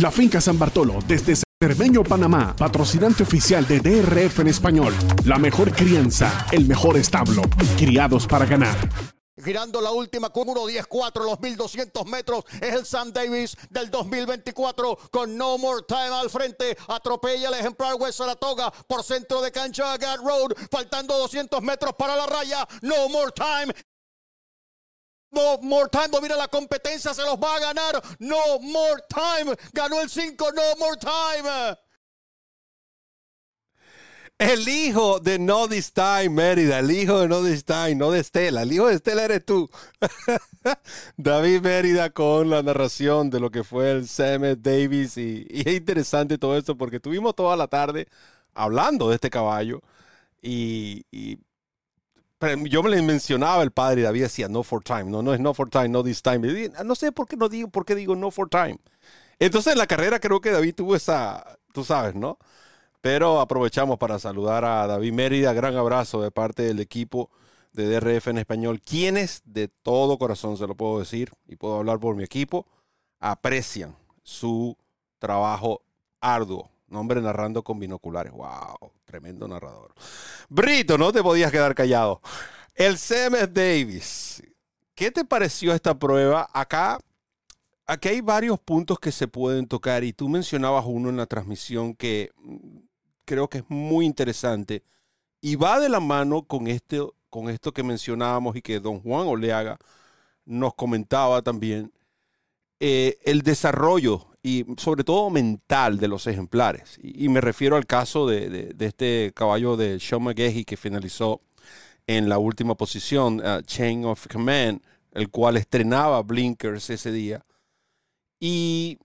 La finca San Bartolo, desde Cermeño Panamá, patrocinante oficial de DRF en español. La mejor crianza, el mejor establo. Criados para ganar. Girando la última con 1.10.4, los 1200 metros. Es el Sam Davis del 2024 con No More Time al frente. Atropella el ejemplar West Saratoga por centro de cancha Gad Road. Faltando 200 metros para la raya. No More Time no more time, domina la competencia, se los va a ganar. No more time. Ganó el 5, no more time. El hijo de No This Time, Mérida, el hijo de No This Time, no de Estela, el hijo de Estela eres tú. David Mérida con la narración de lo que fue el Sam Davis y, y, es interesante todo esto porque tuvimos toda la tarde hablando de este caballo y yo me le mencionaba el padre David decía no for time, no, no es no for time, no this time. no sé por qué no digo, por qué digo no for time. Entonces en la carrera creo que David tuvo esa, tú sabes, ¿no? Pero aprovechamos para saludar a David Mérida, gran abrazo de parte del equipo de DRF en español, quienes de todo corazón, se lo puedo decir y puedo hablar por mi equipo, aprecian su trabajo arduo Nombre narrando con binoculares. ¡Wow! Tremendo narrador. Brito, no te podías quedar callado. El CMS Davis. ¿Qué te pareció esta prueba? Acá, aquí hay varios puntos que se pueden tocar y tú mencionabas uno en la transmisión que mm, creo que es muy interesante y va de la mano con, este, con esto que mencionábamos y que don Juan Oleaga nos comentaba también, eh, el desarrollo y sobre todo mental de los ejemplares. Y, me refiero al caso de, este caballo de Sean McGahey que finalizó en la última posición, uh, Chain of Command, el cual estrenaba Blinkers ese día. Y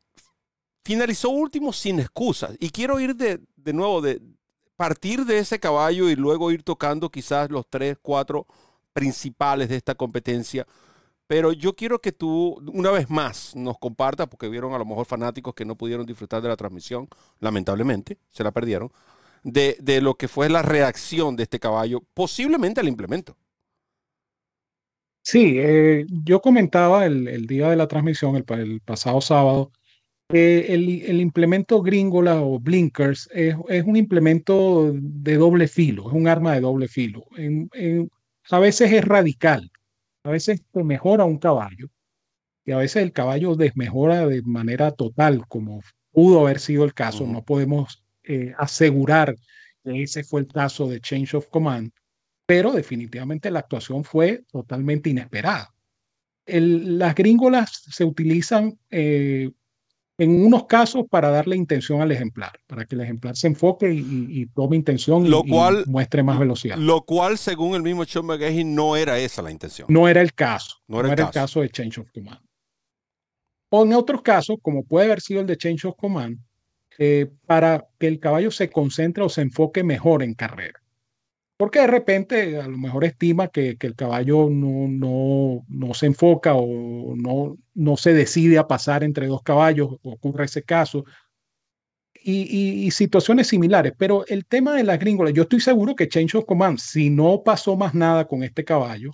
finalizó último sin excusas. Y quiero ir de, de nuevo, de partir de ese caballo y luego ir tocando quizás los tres, cuatro principales de esta competencia pero yo quiero que tú, una vez más, nos compartas, porque vieron a lo mejor fanáticos que no pudieron disfrutar de la transmisión, lamentablemente, se la perdieron, de, lo que fue la reacción de este caballo, posiblemente al implemento. Sí, eh, yo comentaba el, día de la transmisión, el, pasado sábado, que el, implemento gringola o blinkers es, un implemento de doble filo, es un arma de doble filo. a veces es radical, a veces te mejora un caballo y a veces el caballo desmejora de manera total, como pudo haber sido el caso. No podemos eh, asegurar que ese fue el caso de Change of Command, pero definitivamente la actuación fue totalmente inesperada. las gringolas se utilizan eh, en unos casos para darle intención al ejemplar, para que el ejemplar se enfoque y, tome intención lo y, cual, muestre más velocidad. Lo cual, según el mismo Sean McGahey, no era esa la intención. No era el caso. No era, el, caso. de Change of Command. O en otros casos, como puede haber sido el de Change of Command, eh, para que el caballo se concentre o se enfoque mejor en carrera porque de repente a lo mejor estima que, el caballo no, no, no, se enfoca o no, no se decide a pasar entre dos caballos, ocurre ese caso, y, situaciones similares. Pero el tema de las gringolas, yo estoy seguro que Change of Command, si no pasó más nada con este caballo,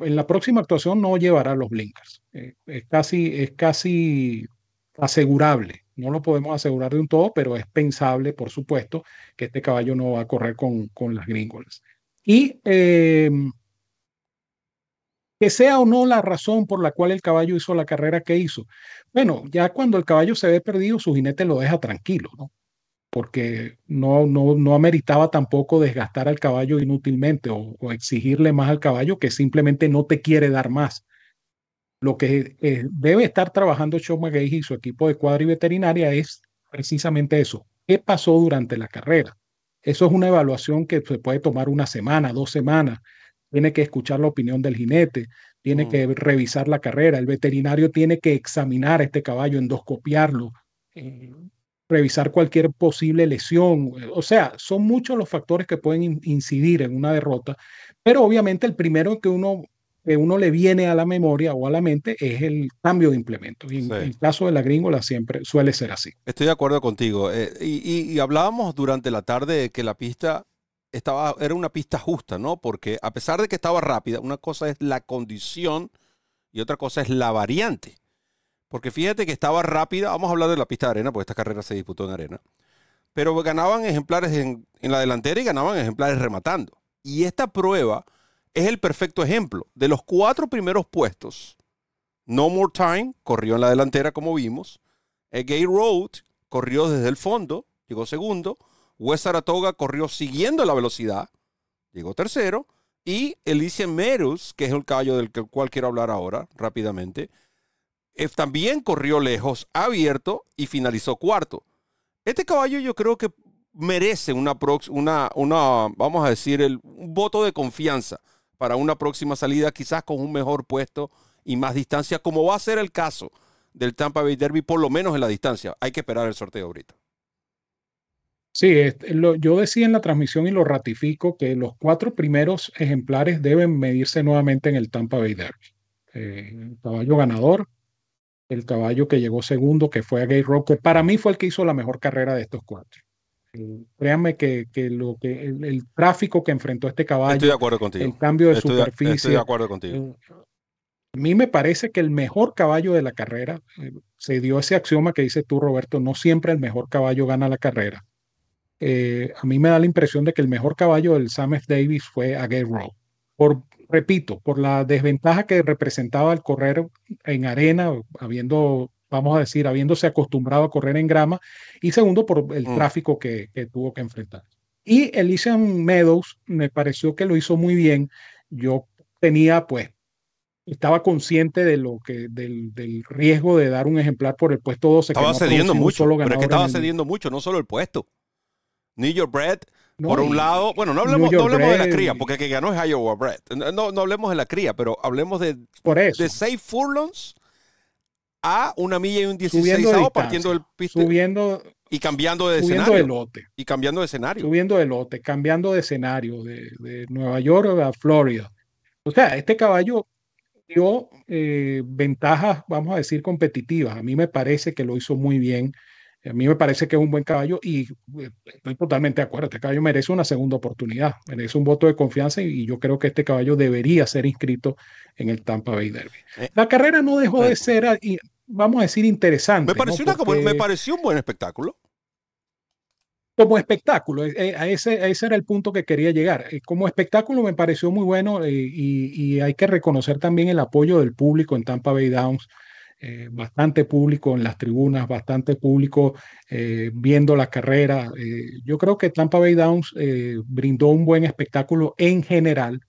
en la próxima actuación no llevará los blinkers. Eh, es, casi, es casi asegurable no lo podemos asegurar de un todo, pero es pensable, por supuesto, que este caballo no va a correr con, con las gringolas. Y em, que sea o no la razón por la cual el caballo hizo la carrera que hizo. Bueno, ya cuando el caballo se ve perdido, su jinete lo deja tranquilo, ¿no? Porque no, no, no ameritaba tampoco desgastar al caballo inútilmente o, o exigirle más al caballo que simplemente no te quiere dar más. Lo que eh, debe estar trabajando Sean McGahey y su equipo de cuadra y veterinaria es precisamente eso. ¿Qué pasó durante la carrera? Eso es una evaluación que se puede tomar una semana, dos semanas. Tiene que escuchar la opinión del jinete, tiene mm. que revisar la carrera. El veterinario tiene que examinar este caballo, endoscopiarlo, eh, revisar cualquier posible lesión. O sea, son muchos los factores que pueden incidir en una derrota, pero obviamente el primero que uno que uno le viene a la memoria o a la mente es el cambio de implemento. Y en el caso de la gringola siempre suele ser así. Estoy de acuerdo contigo. Eh, y, hablábamos durante la tarde de que la pista estaba, era una pista justa, ¿no? Porque a pesar de que estaba rápida, una cosa es la condición y otra cosa es la variante. Porque fíjate que estaba rápida, vamos a hablar de la pista de arena, porque esta carrera se disputó en arena, pero ganaban ejemplares en la delantera y ganaban ejemplares rematando. Y esta prueba es el perfecto ejemplo. De los cuatro primeros puestos, No More Time corrió en la delantera, como vimos. A Gay Road corrió desde el fondo, llegó segundo. West Saratoga corrió siguiendo la velocidad, llegó tercero. Y Alicia Merus, que es el caballo del cual quiero hablar ahora rápidamente, eh, también corrió lejos, abierto y finalizó cuarto. Este caballo yo creo que merece una, una, una vamos a decir, el, un voto de confianza para una próxima salida, quizás con un mejor puesto y más distancia, como va a ser el caso del Tampa Bay Derby, por lo menos en la distancia. Hay que esperar el sorteo ahorita. Sí, lo, yo decía en la transmisión y lo ratifico que los cuatro primeros ejemplares deben medirse nuevamente en el Tampa Bay Derby. Eh, el caballo ganador, el caballo que llegó segundo, que fue a Gay Rock, que para mí fue el que hizo la mejor carrera de estos cuatro créanme que, que lo que el, tráfico que enfrentó este caballo, el cambio de superficie, estoy de acuerdo contigo. Eh, a mí me parece que el mejor caballo de la carrera, eh, se dio ese axioma que dices tú, Roberto, no siempre el mejor caballo gana la carrera. Eh, a mí me da la impresión de que el mejor caballo del Sam Davis fue Aguero. Por, repito, por la desventaja que representaba el correr en arena, habiendo vamos a decir, habiéndose acostumbrado a correr en grama, y segundo, por el mm. tráfico que, que, tuvo que enfrentar. Y Elysian Meadows me pareció que lo hizo muy bien. Yo tenía, pues, estaba consciente de lo que, del, del riesgo de dar un ejemplar por el puesto 12. Estaba cediendo mucho, pero es que estaba cediendo mucho, no solo el puesto. New York Bread, por un lado, bueno, no hablemos, no hablemos de la cría, porque el que ganó es Iowa Bread. No, no hablemos de la cría, pero hablemos de, por eso. de seis furlongs a una milla y un 16 partiendo del piste. Subiendo, y cambiando de escenario. De lote, y cambiando de escenario. Subiendo de lote, cambiando de escenario de, de Nueva York a Florida. O sea, este caballo dio eh, ventajas, vamos a decir, competitivas. A mí me parece que lo hizo muy bien a mí me parece que es un buen caballo y eh, estoy totalmente de acuerdo. Este caballo merece una segunda oportunidad, merece un voto de confianza y yo creo que este caballo debería ser inscrito en el Tampa Bay Derby. Eh. La carrera no dejó de eh. ser, ah, vamos a decir, interesante. Me pareció, un buen espectáculo. Como espectáculo, a ese, a ese era el punto que quería llegar. Como espectáculo me pareció muy bueno y, y hay que reconocer también el apoyo del público en Tampa Bay Downs eh, bastante público en las tribunas, bastante público eh, viendo la carrera. Eh, yo creo que Tampa Bay Downs brindó un buen espectáculo en general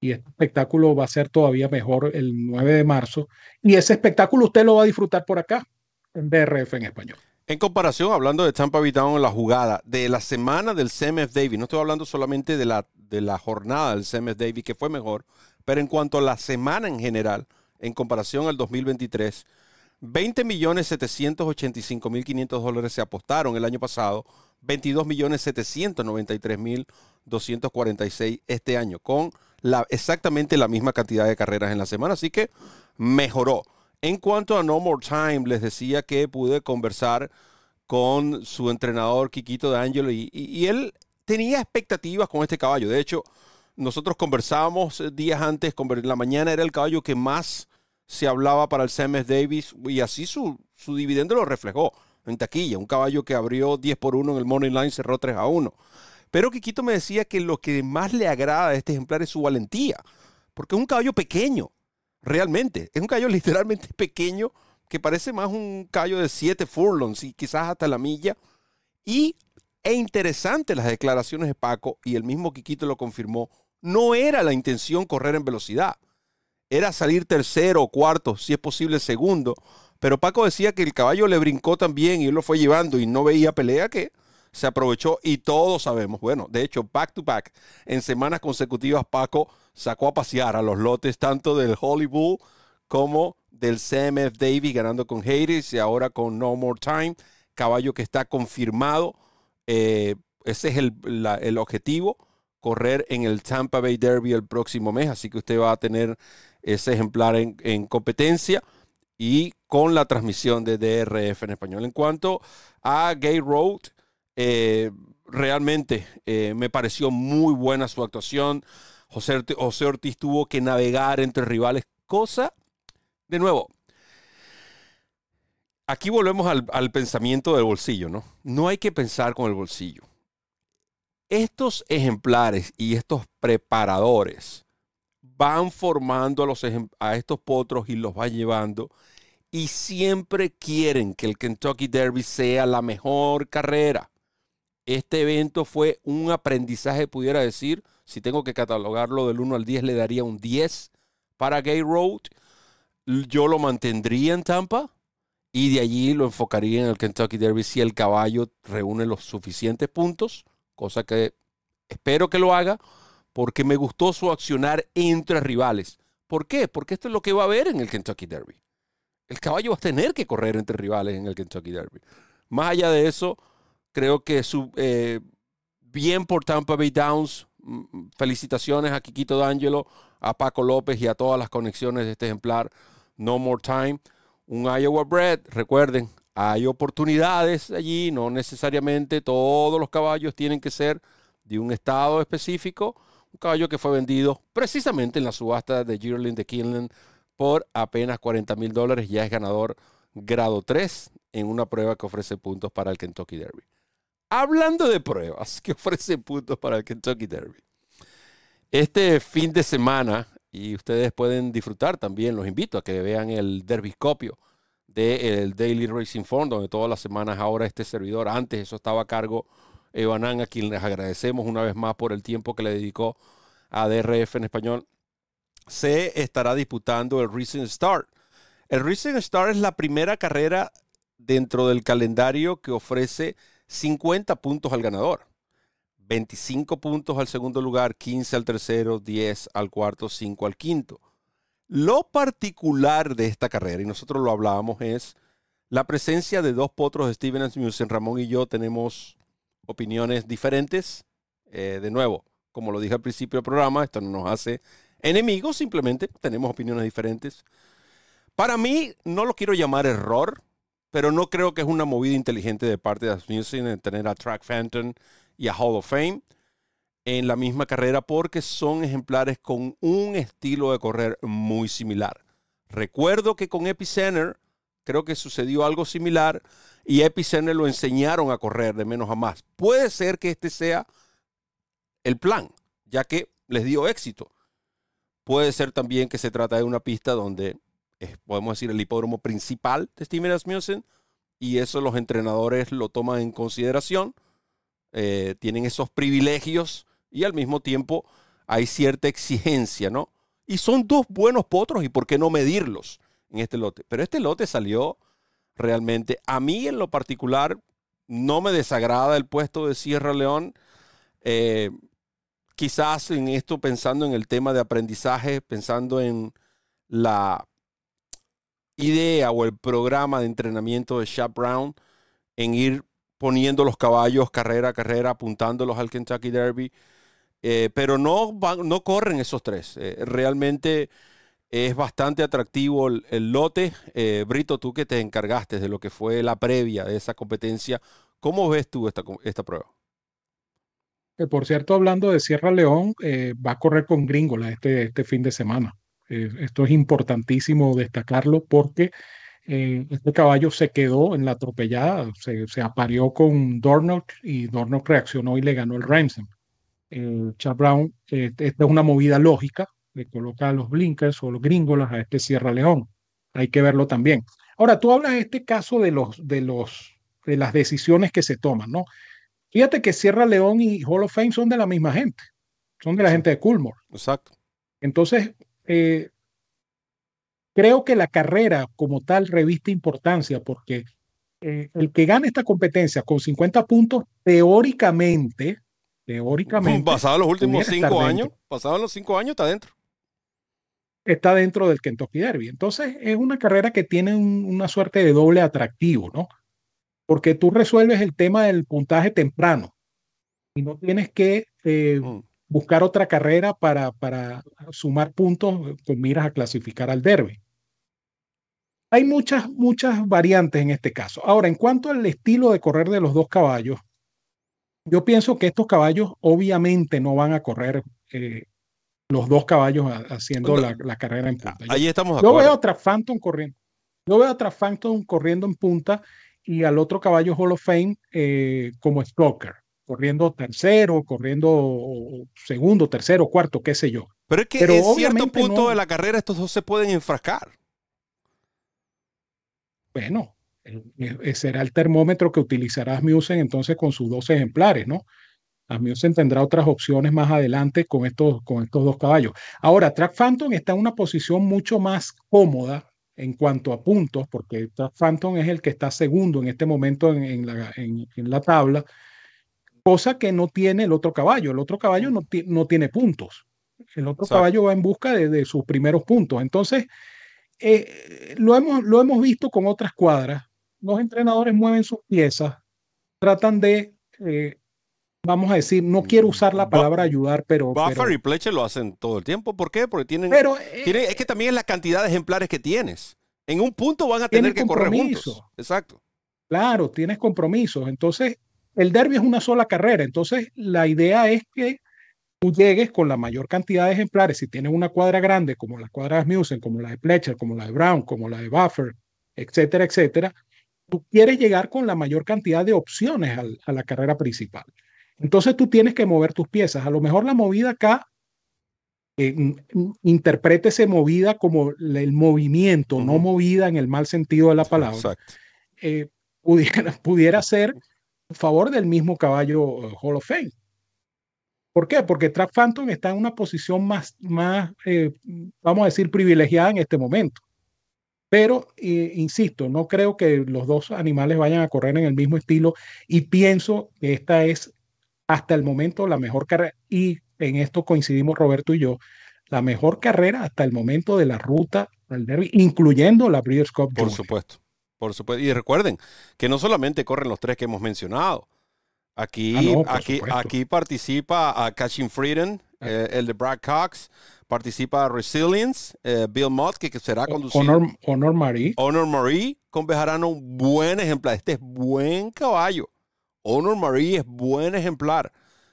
y este espectáculo va a ser todavía mejor el 9 de marzo. Y ese espectáculo usted lo va a disfrutar por acá, en DRF en español. En comparación, hablando de Tampa Bay Downs, la jugada de la semana del CMF Davis, no estoy hablando solamente de la, de la jornada del CMF Davis, que fue mejor, pero en cuanto a la semana en general, en comparación al 2023. 20.785.500 dólares se apostaron el año pasado, 22.793.246 este año, con la, exactamente la misma cantidad de carreras en la semana, así que mejoró. En cuanto a No More Time, les decía que pude conversar con su entrenador Quiquito de Angelo y él tenía expectativas con este caballo. De hecho, nosotros conversábamos eh, días antes, la mañana era el caballo que más se hablaba para el Semes Davis y así su, su dividendo lo reflejó en taquilla. Un caballo que abrió 10 por 1 en el Morning Line cerró 3 a 1. Pero Quiquito me decía que lo que más le agrada a este ejemplar es su valentía, porque es un caballo pequeño, realmente. Es un caballo literalmente pequeño que parece más un caballo de 7 furlongs y quizás hasta la milla. Y e interesante las declaraciones de Paco y el mismo Quiquito lo confirmó no era la intención correr en velocidad. Era salir tercero o cuarto, si es posible segundo. Pero Paco decía que el caballo le brincó también y él lo fue llevando y no veía pelea que se aprovechó y todos sabemos, bueno, de hecho, back to back, en semanas consecutivas Paco sacó a pasear a los lotes tanto del Hollywood como del CMF Davis ganando con Hayes y ahora con No More Time, caballo que está confirmado. Eh, ese es el, el objetivo correr en el Tampa Bay Derby el próximo mes, así que usted va a tener ese ejemplar en, en competencia y con la transmisión de DRF en español. En cuanto a Gay Road, eh, realmente eh, me pareció muy buena su actuación. José, José Ortiz tuvo que navegar entre rivales, cosa, de nuevo, aquí volvemos al, al, pensamiento del bolsillo, ¿no? No hay que pensar con el bolsillo. Estos ejemplares y estos preparadores van formando a, estos potros y los van llevando y siempre quieren que el Kentucky Derby sea la mejor carrera. Este evento fue un aprendizaje, pudiera decir, si tengo que catalogarlo del 1 al 10, le daría un 10 para Gay Road. Yo lo mantendría en Tampa y de allí lo enfocaría en el Kentucky Derby si el caballo reúne los suficientes puntos, cosa que espero que lo haga, porque me gustó su accionar entre rivales. ¿Por qué? Porque esto es lo que va a haber en el Kentucky Derby. El caballo va a tener que correr entre rivales en el Kentucky Derby. Más allá de eso, creo que su, eh, bien por Tampa Bay Downs. Mm, Felicitaciones a Quiquito D'Angelo, a Paco López y a todas las conexiones de este ejemplar. No More Time. Un Iowa Bred, recuerden, hay oportunidades allí, no necesariamente todos los caballos tienen que ser de un estado específico. Un caballo que fue vendido precisamente en la subasta de Yearling de Kinlan por apenas 40 mil dólares. Ya es ganador grado 3 en una prueba que ofrece puntos para el Kentucky Derby. Hablando de pruebas que ofrecen puntos para el Kentucky Derby. Este fin de semana, y ustedes pueden disfrutar también, los invito a que vean el Derbyscopio del Daily Racing Form, donde todas las semanas ahora este servidor, antes eso estaba a cargo Evanán, a quien les agradecemos una vez más por el tiempo que le dedicó a DRF en español, se estará disputando el Racing Start. El Racing Start es la primera carrera dentro del calendario que ofrece 50 puntos al ganador. 25 puntos al segundo lugar, 15 al tercero, 10 al cuarto, 5 al quinto. Lo particular de esta carrera, y nosotros lo hablábamos, es la presencia de dos potros Steven Asmussen. Ramón y yo tenemos opiniones diferentes. Eh, de nuevo, como lo dije al principio del programa, esto no nos hace enemigos, simplemente tenemos opiniones diferentes. Para mí, no lo quiero llamar error, pero no creo que es una movida inteligente de parte de Asmussen en tener a Track Phantom y a Hall of Fame en la misma carrera porque son ejemplares con un estilo de correr muy similar. Recuerdo que con Epicenter creo que sucedió algo similar y Epicenter lo enseñaron a correr de menos a más. Puede ser que este sea el plan, ya que les dio éxito. Puede ser también que se trata de una pista donde podemos decir, el hipódromo principal de Steven Asmussen y eso los entrenadores lo toman en consideración. Eh, tienen esos privilegios y al mismo tiempo hay cierta exigencia, ¿no? Y son dos buenos potros y por qué no medirlos en este lote. Pero este lote salió realmente, a mí en lo particular, no me desagrada el puesto de Sierra León. Eh, quizás en esto pensando en el tema de aprendizaje, pensando en la idea o el programa de entrenamiento de Shap Brown en ir poniendo los caballos carrera a carrera, apuntándolos al Kentucky Derby, eh, pero no, van, no corren esos tres. Eh, realmente es bastante atractivo el, lote. Eh, Brito, tú que te encargaste de lo que fue la previa de esa competencia, ¿cómo ves tú esta, esta prueba? Que por cierto, hablando de Sierra León, va a correr con Gringola este, este fin de semana. Esto es importantísimo destacarlo porque este caballo se quedó en la atropellada, se, se apareó con Dornock y Dornock reaccionó y le ganó el Ransom. Eh, Chad Brown, eh, esta es una movida lógica, le coloca los blinkers o los gringolas a este Sierra León. Hay que verlo también. Ahora, tú hablas de este caso de, los, de, los, de las decisiones que se toman, ¿no? Fíjate que Sierra León y Hall of Fame son de la misma gente, son de la gente de Coolmore. Exacto. Entonces, eh, creo que la carrera como tal reviste importancia porque eh, el que gane esta competencia con 50 puntos, teóricamente, teóricamente. Pasado los últimos cinco años, pasados los cinco años, está dentro. Está dentro del Kentucky Derby. Entonces, es una carrera que tiene un, una suerte de doble atractivo, ¿no? Porque tú resuelves el tema del puntaje temprano y no tienes que eh, mm. buscar otra carrera para, para sumar puntos con miras a clasificar al derby. Hay muchas, muchas variantes en este caso. Ahora, en cuanto al estilo de correr de los dos caballos, yo pienso que estos caballos obviamente no van a correr eh, los dos caballos haciendo no. la, la, carrera en punta. Ahí estamos Yo veo otra Phantom corriendo. Yo veo a Track Phantom corriendo en punta y al otro caballo Hall of Fame eh, como Stroker, corriendo tercero, corriendo segundo, tercero, cuarto, qué sé yo. Pero es que en cierto punto de la carrera estos dos se pueden enfrascar. Bueno, será el termómetro que utilizará Asmussen entonces con sus dos ejemplares, ¿no? Asmussen tendrá otras opciones más adelante con estos, con estos dos caballos. Ahora, Track Phantom está en una posición mucho más cómoda en cuanto a puntos, porque Track Phantom es el que está segundo en este momento en, la, en, la, tabla, cosa que no tiene el otro caballo. El otro caballo no, no tiene puntos. El otro caballo va en busca de, de, sus primeros puntos. Entonces, eh, lo, hemos, lo hemos visto con otras cuadras los entrenadores mueven sus piezas, tratan de, eh, vamos a decir, no quiero usar la palabra ayudar, pero... Buffer y Pleche lo hacen todo el tiempo. ¿Por qué? Porque tienen, pero, eh, es que también es la cantidad de ejemplares que tienes. En un punto van a tener que correr juntos. Exacto. Claro, tienes compromisos. Entonces, el derby es una sola carrera. Entonces, la idea es que tú llegues con la mayor cantidad de ejemplares. Si tienes una cuadra grande, como la cuadra de Musen, como la de Pletcher, como la de Brown, como la de Buffer, etcétera, etcétera, tú quieres llegar con la mayor cantidad de opciones a la carrera principal. Entonces tú tienes que mover tus piezas. A lo mejor la movida acá, eh, interprétese movida como el movimiento, no movida en el mal sentido de la palabra. Eh, pudiera, pudiera ser a favor del mismo caballo eh, Hall of Fame. ¿Por qué? Porque Track Phantom está en una posición más, más eh, vamos a decir, privilegiada en este momento. Pero, eh, insisto, no creo que los dos animales vayan a correr en el mismo estilo y pienso que esta es hasta el momento la mejor carrera y en esto coincidimos Roberto y yo, la mejor carrera hasta el momento de la ruta del derby, incluyendo la Breeders' Cup. Por supuesto, por supuesto. Y recuerden que no solamente corren los tres que hemos mencionado. Aquí, ah, aquí, aquí participa a Catching Freedom, ah. eh, el de Brad Cox, Participa Resilience, eh, Bill Mott, que, será conducido. Honor, Honor Marie. Honor Marie con Bejarano, un buen ejemplar. Este es buen caballo. Honor Marie es buen ejemplar.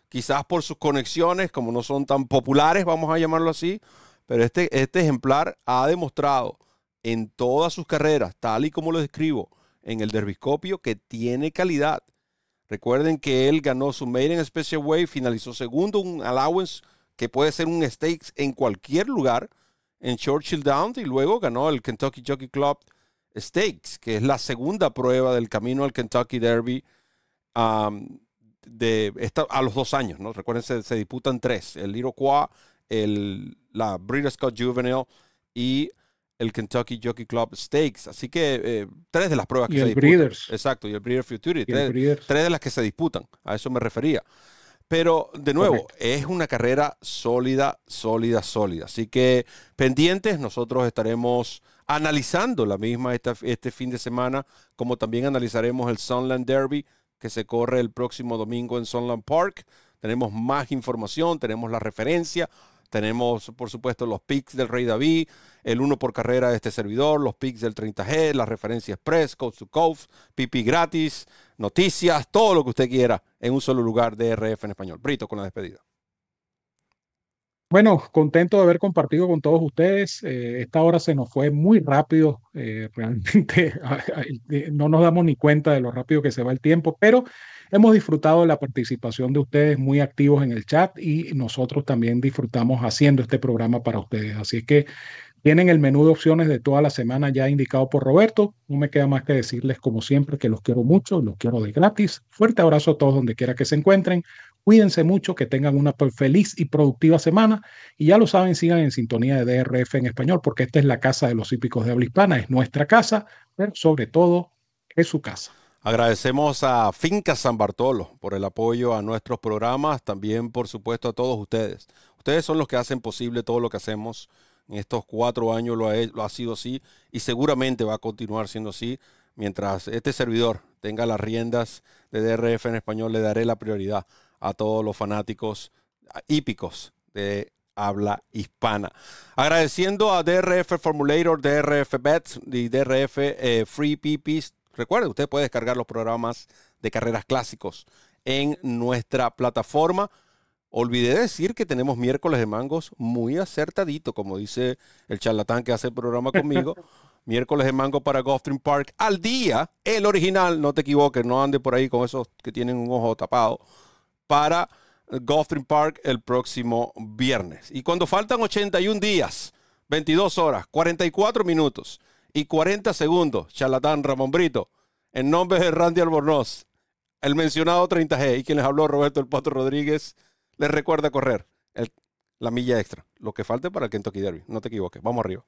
Quizás por sus conexiones, como no son tan populares, vamos a llamarlo así, pero este, este ejemplar ha demostrado en todas sus carreras, tal y como lo describo en el derbiscopio, que tiene calidad. Recuerden que él ganó su Maiden Special Way, finalizó segundo, un allowance que puede ser un stakes en cualquier lugar en Churchill Downs y luego ganó el Kentucky Jockey Club Stakes, que es la segunda prueba del camino al Kentucky Derby de a los dos años. ¿no? Recuerden, se, disputan tres, el Iroquois, el, la Breeders' Scott Juvenile y el Kentucky Jockey Club Stakes. Así que eh, tres de las pruebas que se disputan. Exacto, y el Breeders' Futurity. tres, de las que se disputan. A eso me refería. Pero de nuevo, es una carrera sólida, sólida, sólida. Así que pendientes, nosotros estaremos analizando la misma este fin de semana, como también analizaremos el Sunland Derby que se corre el próximo domingo en Sunland Park. Tenemos más información, tenemos la referencia, tenemos, por supuesto, los picks del Rey David, el uno por carrera de este servidor, los picks del 30G, la referencia express, Coast to Coast, pipi gratis, noticias, todo lo que usted quiera en un solo lugar de RF en español. Brito con la despedida. Bueno, contento de haber compartido con todos ustedes. Eh, esta hora se nos fue muy rápido. Eh, realmente no nos damos ni cuenta de lo rápido que se va el tiempo, pero hemos disfrutado de la participación de ustedes muy activos en el chat y nosotros también disfrutamos haciendo este programa para ustedes. Así que tienen el menú de opciones de toda la semana ya indicado por Roberto. No me queda más que decirles, como siempre, que los quiero mucho, los quiero de gratis. Fuerte abrazo a todos donde quiera que se encuentren. Cuídense mucho, que tengan una feliz y productiva semana. Y ya lo saben, sigan en sintonía de DRF en español, porque esta es la casa de los hípicos de habla hispana, es nuestra casa, pero sobre todo es su casa. Agradecemos a Finca San Bartolo por el apoyo a nuestros programas, también por supuesto a todos ustedes. Ustedes son los que hacen posible todo lo que hacemos en estos cuatro años lo ha, lo ha sido así y seguramente va a continuar siendo así. Mientras este servidor tenga las riendas de DRF en español, le daré la prioridad a todos los fanáticos hípicos de habla hispana. Agradeciendo a DRF Formulator, DRF Bets y DRF eh, Free PPs. Recuerden, usted puede descargar los programas de carreras clásicos en nuestra plataforma. Olvidé decir que tenemos miércoles de mangos muy acertadito, como dice el charlatán que hace el programa conmigo. Miércoles de mango para Gulfstream Park al día, el original, no te equivoques, no ande por ahí con esos que tienen un ojo tapado, para Gulfstream Park el próximo viernes. Y cuando faltan 81 días, 22 horas, 44 minutos y 40 segundos, charlatán Ramón Brito, en nombre de Randy Albornoz, el mencionado 30G y quien les habló Roberto El Pato Rodríguez, les recuerda correr la milla extra, lo que falte para el Kentucky Derby. No te equivoques, vamos arriba.